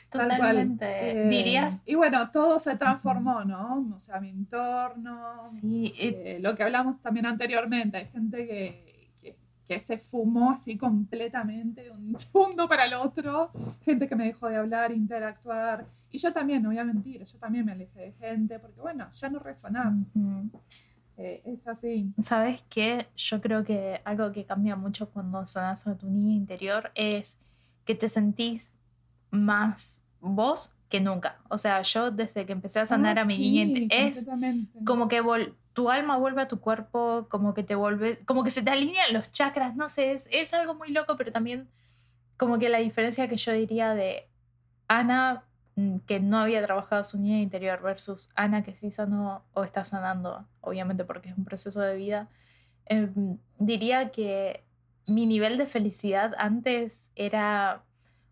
Tal cual. Totalmente. Eh, Dirías, Y bueno, todo se transformó, ¿no? O sea, mi entorno, sí, eh, lo que hablamos también anteriormente, hay gente que, que, se fumó así completamente de un (laughs) segundo para el otro, gente que me dejó de hablar, interactuar. Y yo también, no voy a mentir, yo también me alejé de gente, porque bueno, ya no resonás. Eh, es así. ¿Sabes qué? Yo creo que algo que cambia mucho cuando sanas a tu niña interior es que te sentís más vos que nunca. O sea, yo desde que empecé a sanar Ah, a mi sí, niña interior, es como que vol- tu alma vuelve a tu cuerpo, como que te vuelve, como que se te alinean los chakras, no sé, es, es algo muy loco, pero también como que la diferencia que yo diría de Ana mm, que no había trabajado su niña interior versus Ana que sí sanó o está sanando, obviamente porque es un proceso de vida, em, diría que mi nivel de felicidad antes era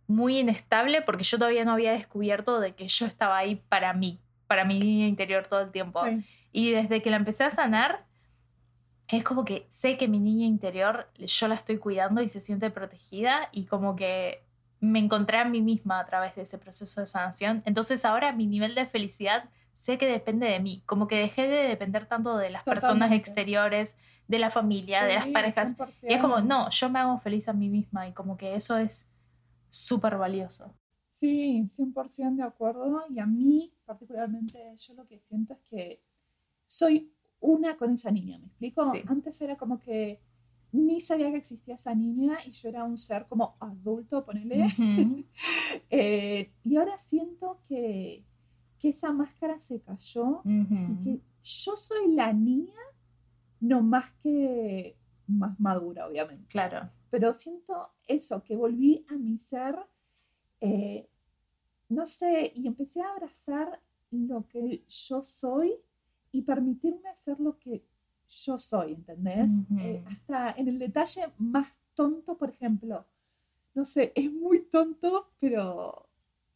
muy inestable porque yo todavía no había descubierto de que yo estaba ahí para mí, para mi niña interior todo el tiempo. Sí. Y desde que la empecé a sanar, es como que sé que mi niña interior yo la estoy cuidando y se siente protegida y como que me encontré a mí misma a través de ese proceso de sanación. Entonces ahora mi nivel de felicidad sé que depende de mí, como que dejé de depender tanto de las personas Totalmente. exteriores, de la familia, de las Sí, parejas. Y es como, 100%. no, yo me hago feliz a mí misma y como que eso es súper valioso. Sí, 100% de acuerdo. Y a mí, particularmente, yo lo que siento es que soy una con esa niña, ¿me explico? Sí. Antes era como que ni sabía que existía esa niña y yo era un ser como adulto, ponele. (laughs) Eh, y ahora siento que, que esa máscara se cayó y que yo soy la niña, no más que más madura, obviamente Claro. pero siento eso, que volví a mi ser, eh, no sé, y empecé a abrazar lo que yo soy y permitirme ser lo que yo soy, ¿entendés? Ujú. Eh, hasta en el detalle más tonto, por ejemplo, no sé, (laughs) es muy tonto, pero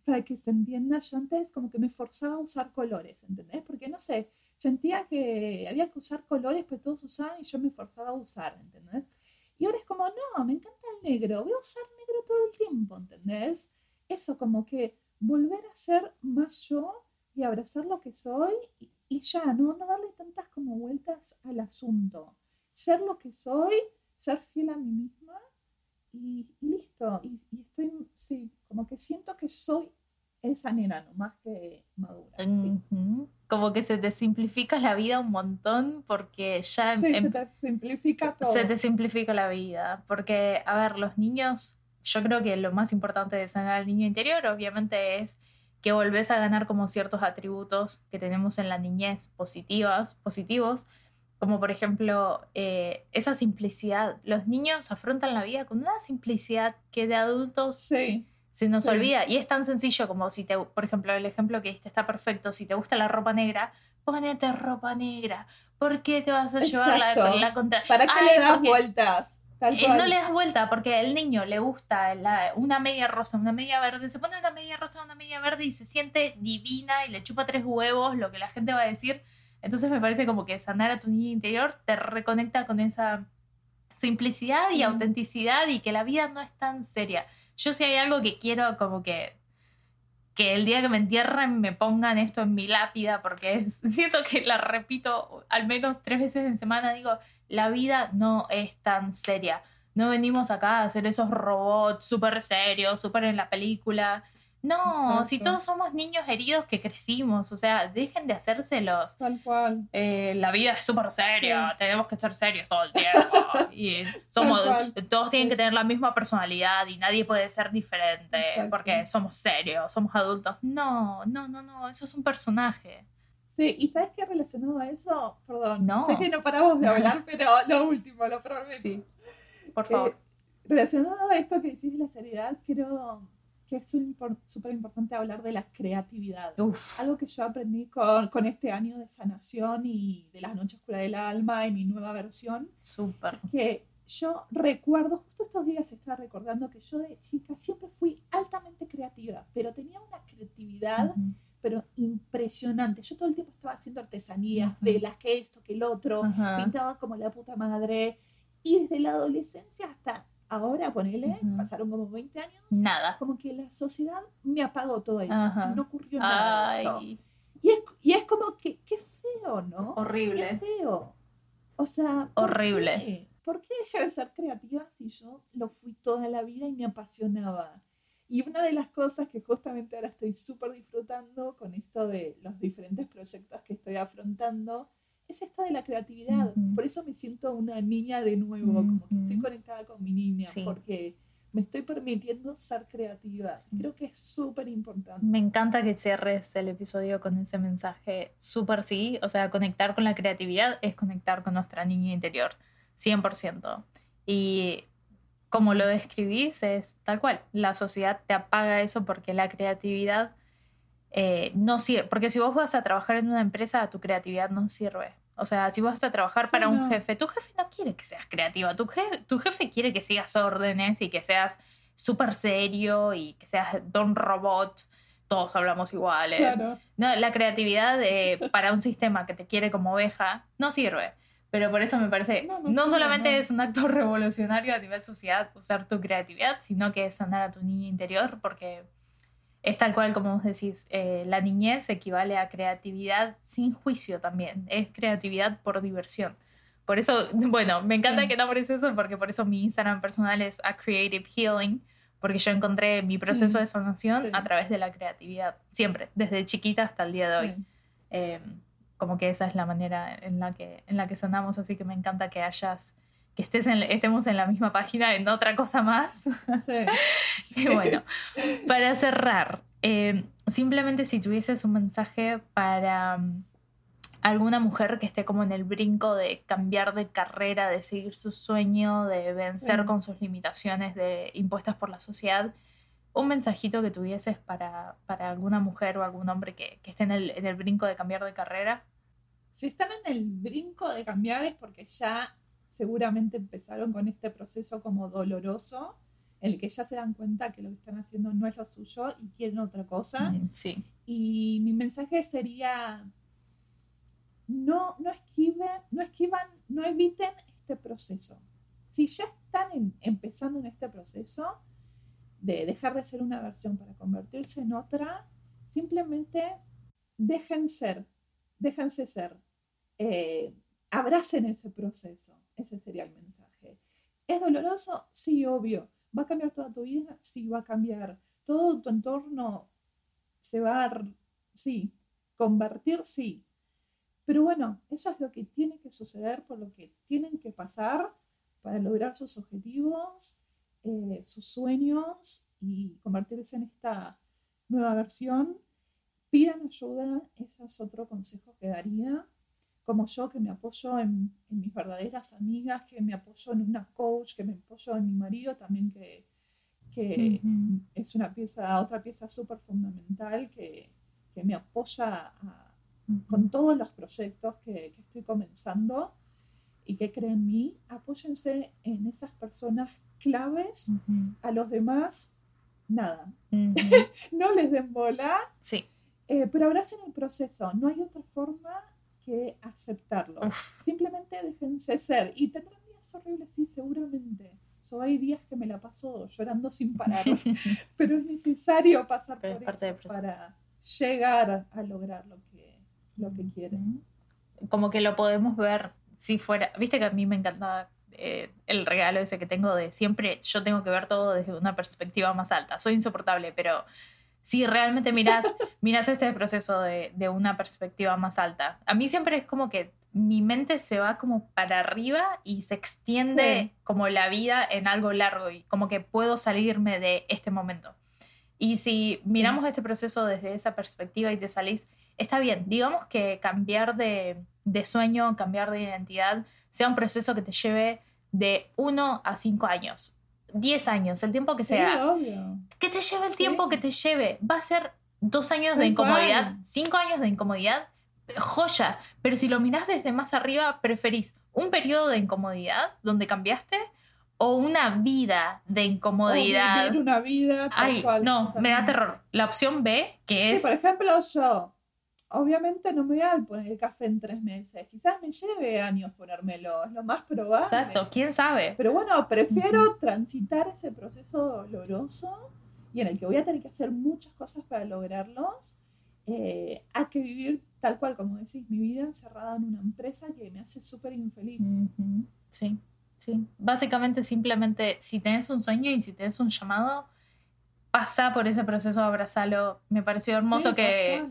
para que se entienda, yo antes como que me forzaba a usar colores, ¿entendés? Porque no sé, sentía que había que usar colores, pero todos usaban y yo me forzaba a usar, ¿entendés? Y ahora es como, no, me encanta el negro, voy a usar negro todo el tiempo, ¿entendés? Eso, como que volver a ser más yo y abrazar lo que soy y, y ya, ¿no? No darle tantas como vueltas al asunto. Ser lo que soy, ser fiel a mí misma y, listo. Y, estoy, sí, como que siento que soy esa nena, no más que madura. Como que se te simplifica la vida un montón porque ya... Sí, se te simplifica todo. Se te simplifica la vida. Porque, a ver, los niños, yo creo que lo más importante de sanar al niño interior obviamente es que volvés a ganar como ciertos atributos que tenemos en la niñez positivas, positivos, como por ejemplo eh, esa simplicidad. Los niños afrontan la vida con una simplicidad que de adultos se nos olvida. Y es tan sencillo como si te, por ejemplo, el ejemplo que diste está perfecto, si te gusta la ropa negra, ponete ropa negra. ¿Por qué te vas a llevar la, la contra? ¿Para qué le das vueltas? Eh, no le das vuelta porque el niño le gusta una media rosa, una media verde, se pone una media rosa, una media verde y se siente divina y le chupa tres huevos, lo que la gente va a decir. Entonces me parece como que sanar a tu niño interior te reconecta con esa simplicidad y autenticidad y que la vida no es tan seria. Yo si hay algo que quiero como que que el día que me entierren me pongan esto en mi lápida porque (laughs) siento que la repito al menos tres veces en semana digo la vida no es tan seria no venimos acá a hacer esos robots súper serios súper en la película no, si todos somos niños heridos que crecimos, o sea, dejen de hacérselos. Tal cual. Eh, la vida es súper seria, tenemos que ser serios todo el tiempo. (laughs) y somos, todos tienen que tener la misma personalidad y nadie puede ser diferente porque somos serios, somos adultos. No, no, no, no, eso es un personaje. Sí, y ¿sabes qué relacionado a eso? Perdón, no. sé que no paramos de hablar, (laughs) pero lo último, lo prometo. Sí, por favor. Eh, relacionado a esto que decís de la seriedad, quiero que es súper importante hablar de la creatividad. Algo que yo aprendí con, con, este año de sanación y de las noches oscuras del alma y mi nueva versión. Súper. Que yo recuerdo, justo estos días estaba recordando que yo de chica siempre fui altamente creativa, pero tenía una creatividad, pero impresionante. Yo todo el tiempo estaba haciendo artesanías, de las que esto, que el otro, pintaba como la puta madre. Y desde la adolescencia hasta Ahora, ponele, pasaron como 20 años. Nada. Como que la sociedad me apagó todo eso. No ocurrió nada de eso. Y es, y es como que, qué feo, ¿no? Horrible. Qué feo. O sea. Horrible. ¿Por qué dejé de ser creativa si yo lo fui toda la vida y me apasionaba? Y una de las cosas que justamente ahora estoy súper disfrutando con esto de los diferentes proyectos que estoy afrontando es esto de la creatividad. Por eso me siento una niña de nuevo, como que estoy conectada con mi niña, porque me estoy permitiendo ser creativa. Creo que es súper importante. Me encanta que cierres el episodio con ese mensaje súper sí, o sea, conectar con la creatividad es conectar con nuestra niña interior, 100%. Y como lo describís, es tal cual, la sociedad te apaga eso porque la creatividad eh, no sirve, porque si vos vas a trabajar en una empresa, tu creatividad no sirve. O sea, si vas a trabajar para un jefe, tu jefe no quiere que seas creativa, tu, tu jefe quiere que sigas órdenes y que seas súper serio y que seas don robot, todos hablamos iguales. No, la creatividad eh, para un sistema que te quiere como oveja no sirve. Pero por eso me parece, no, solamente es un acto (laughs) revolucionario a nivel sociedad usar tu creatividad, sino que es sanar a tu niño interior, porque es tal cual como vos decís, eh, la niñez equivale a creatividad sin juicio también, es creatividad por diversión. Por eso, (laughs) bueno, me encanta que nombres eso, porque por eso mi Instagram personal es A Creative Healing, porque yo encontré mi proceso mm, de sanación a través de la creatividad, siempre, desde chiquita hasta el día de hoy. Em, como que esa es la manera en la que, en la que sanamos, así que me encanta que hayas que estés estemos en la misma página en otra cosa más. Sí. (laughs) y bueno, para cerrar, eh, simplemente si tuvieses un mensaje para mm, alguna mujer que esté como en el brinco de cambiar de carrera, de seguir su sueño, de vencer con sus limitaciones de, impuestas por la sociedad, un mensajito que tuvieses para, para alguna mujer o algún hombre que, que esté en el, en el brinco de cambiar de carrera. Si están en el brinco de cambiar es porque ya seguramente empezaron con este proceso como doloroso, en el que ya se dan cuenta que lo que están haciendo no es lo suyo y quieren otra cosa. Mm, sí. Y mi mensaje sería, no, no esquiven, no esquivan, no eviten este proceso. Si ya están empezando en este proceso de dejar de ser una versión para convertirse en otra, simplemente dejen ser, déjense ser, eh, abracen ese proceso ese sería el mensaje. ¿Es doloroso? Sí, obvio. ¿Va a cambiar toda tu vida? Sí, va a cambiar. Todo tu entorno se va a, sí, convertir, sí. Pero bueno, eso es lo que tiene que suceder, por lo que tienen que pasar para lograr sus objetivos, eh, sus sueños y convertirse en esta nueva versión. Pidan ayuda, ese es otro consejo que daría. Como yo que me apoyo en, mis verdaderas amigas, que me apoyo en una coach, que me apoyo en mi marido también, que, es una pieza, otra pieza súper fundamental que, me apoya con todos los proyectos que, estoy comenzando y que creen en mí. Apóyense en esas personas claves, a los demás, nada. (laughs) no les den bola. Sí. Eh, pero abracen el proceso. No hay otra forma que aceptarlo. Simplemente déjense ser. Y tendrán días horribles, sí, seguramente. Yo hay días que me la paso llorando sin parar, (laughs) pero es necesario pasar por eso para llegar a lograr lo que, lo que quieren. Como que lo podemos ver si fuera, viste que a mí me encanta eh, el regalo ese que tengo de siempre yo tengo que ver todo desde una perspectiva más alta. Soy insoportable, pero si realmente miras, (laughs) miras este proceso de, de, una perspectiva más alta. A mí siempre es como que mi mente se va como para arriba y se extiende como la vida en algo largo y como que puedo salirme de este momento. Y si miramos este proceso desde esa perspectiva y te salís, está bien, digamos que cambiar de, de sueño, cambiar de identidad, sea un proceso que te lleve de uno a cinco años 10 años, el tiempo que sea. Que te lleve el tiempo que te lleve. Va a ser dos años de incomodidad, cinco años de incomodidad, joya. Pero si lo mirás desde más arriba, preferís un periodo de incomodidad donde cambiaste o una vida de incomodidad. O una vida. Ay, no, me da terror. La opción B, que es. por ejemplo, yo obviamente no me voy a poner el café en tres meses. Quizás me lleve años ponérmelo, es lo más probable. Exacto, quién sabe. Pero bueno, prefiero transitar ese proceso doloroso y en el que voy a tener que hacer muchas cosas para lograrlos, eh, a que vivir tal cual, como decís, mi vida encerrada en una empresa que me hace súper infeliz. Sí, sí. Básicamente, simplemente, si tenés un sueño y si tenés un llamado, pasa por ese proceso, abrazalo. Me pareció hermoso que,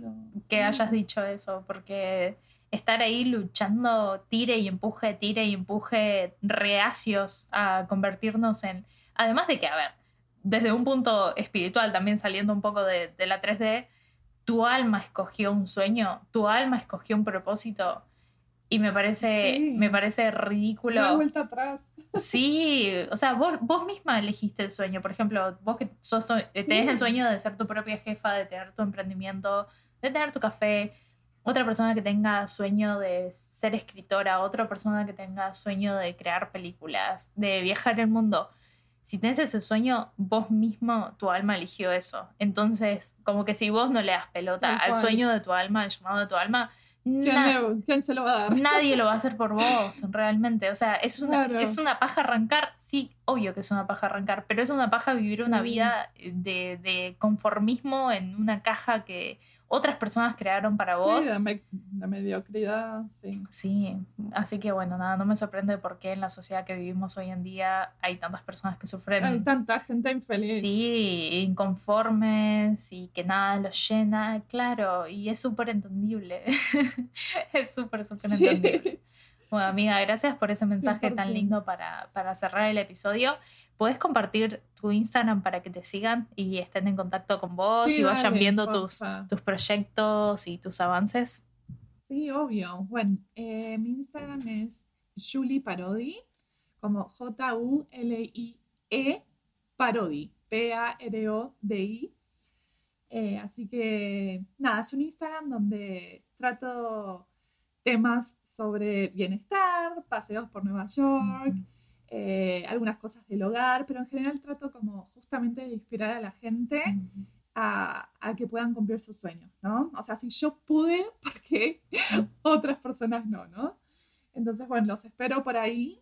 que hayas dicho eso, porque estar ahí luchando, tire y empuje, tire y empuje, reacios a convertirnos en... Además de que, a ver, desde un punto espiritual, también saliendo un poco de, de la 3D, tu alma escogió un sueño, tu alma escogió un propósito y me parece, me parece ridículo. Una vuelta atrás. Sí, o sea, vos, vos misma elegiste el sueño. Por ejemplo, vos que sos, tenés el sueño de ser tu propia jefa, de tener tu emprendimiento, de tener tu café. Otra persona que tenga sueño de ser escritora, otra persona que tenga sueño de crear películas, de viajar el mundo. Si tenés ese sueño, vos mismo, tu alma eligió eso. Entonces, como que si vos no le das pelota al sueño de tu alma, al llamado de tu alma, ¿Quién, se lo va a dar? Nadie lo va a (laughs) hacer por vos, realmente. O sea, es una, es una paja arrancar, sí, obvio que es una paja arrancar, pero es una paja vivir una vida de, de, conformismo en una caja que otras personas crearon para vos. Sí, de, mediocridad, sí. Sí, así que bueno, nada, no me sorprende por qué en la sociedad que vivimos hoy en día hay tantas personas que sufren. Hay tanta gente infeliz. Sí, inconformes y que nada los llena, claro, y es súper entendible. (laughs) es súper, súper entendible. Bueno, amiga, gracias por ese mensaje tan lindo para, para cerrar el episodio. ¿Puedes compartir tu Instagram para que te sigan y estén en contacto con vos y vayan viendo tus, tus proyectos y tus avances? Sí, obvio. Bueno, eh, mi Instagram es Julie Parodi, como J-U-L-I-E Parodi, P-A-R-O-D-I. Eh, así que nada, es un Instagram donde trato temas sobre bienestar, paseos por Nueva York. Eh, algunas cosas del hogar, pero en general trato como justamente de inspirar a la gente a, que puedan cumplir sus sueños, ¿no? O sea, si yo pude, (laughs) ¿por qué otras personas no, no? Entonces, bueno, los espero por ahí.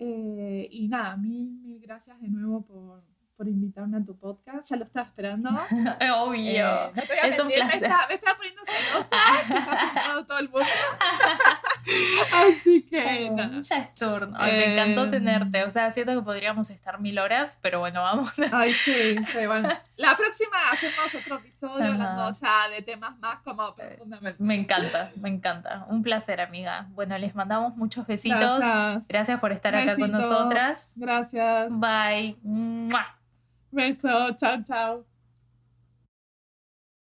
Eh, y nada, mil, mil gracias de nuevo por, por invitarme a tu podcast. Ya lo estaba esperando. (laughs) Obvio. Eh, no te voy a Es un mentir, me placer. estaba, me estaba poniendo celosa. todo el mundo. (laughs) Así que nada. Ya es turno. Ay, me encantó Eh, tenerte. O sea, siento que podríamos estar mil horas, pero bueno, vamos. (laughs) Ay, sí, sí, bueno. La próxima hacemos otro episodio Ajá. hablando ya de temas más como profundamente. Me encanta, me encanta. Un placer, amiga. Bueno, les mandamos muchos besitos. Gracias, Gracias. por estar acá con nosotras. Gracias. Bye. Beso. Chao, chao.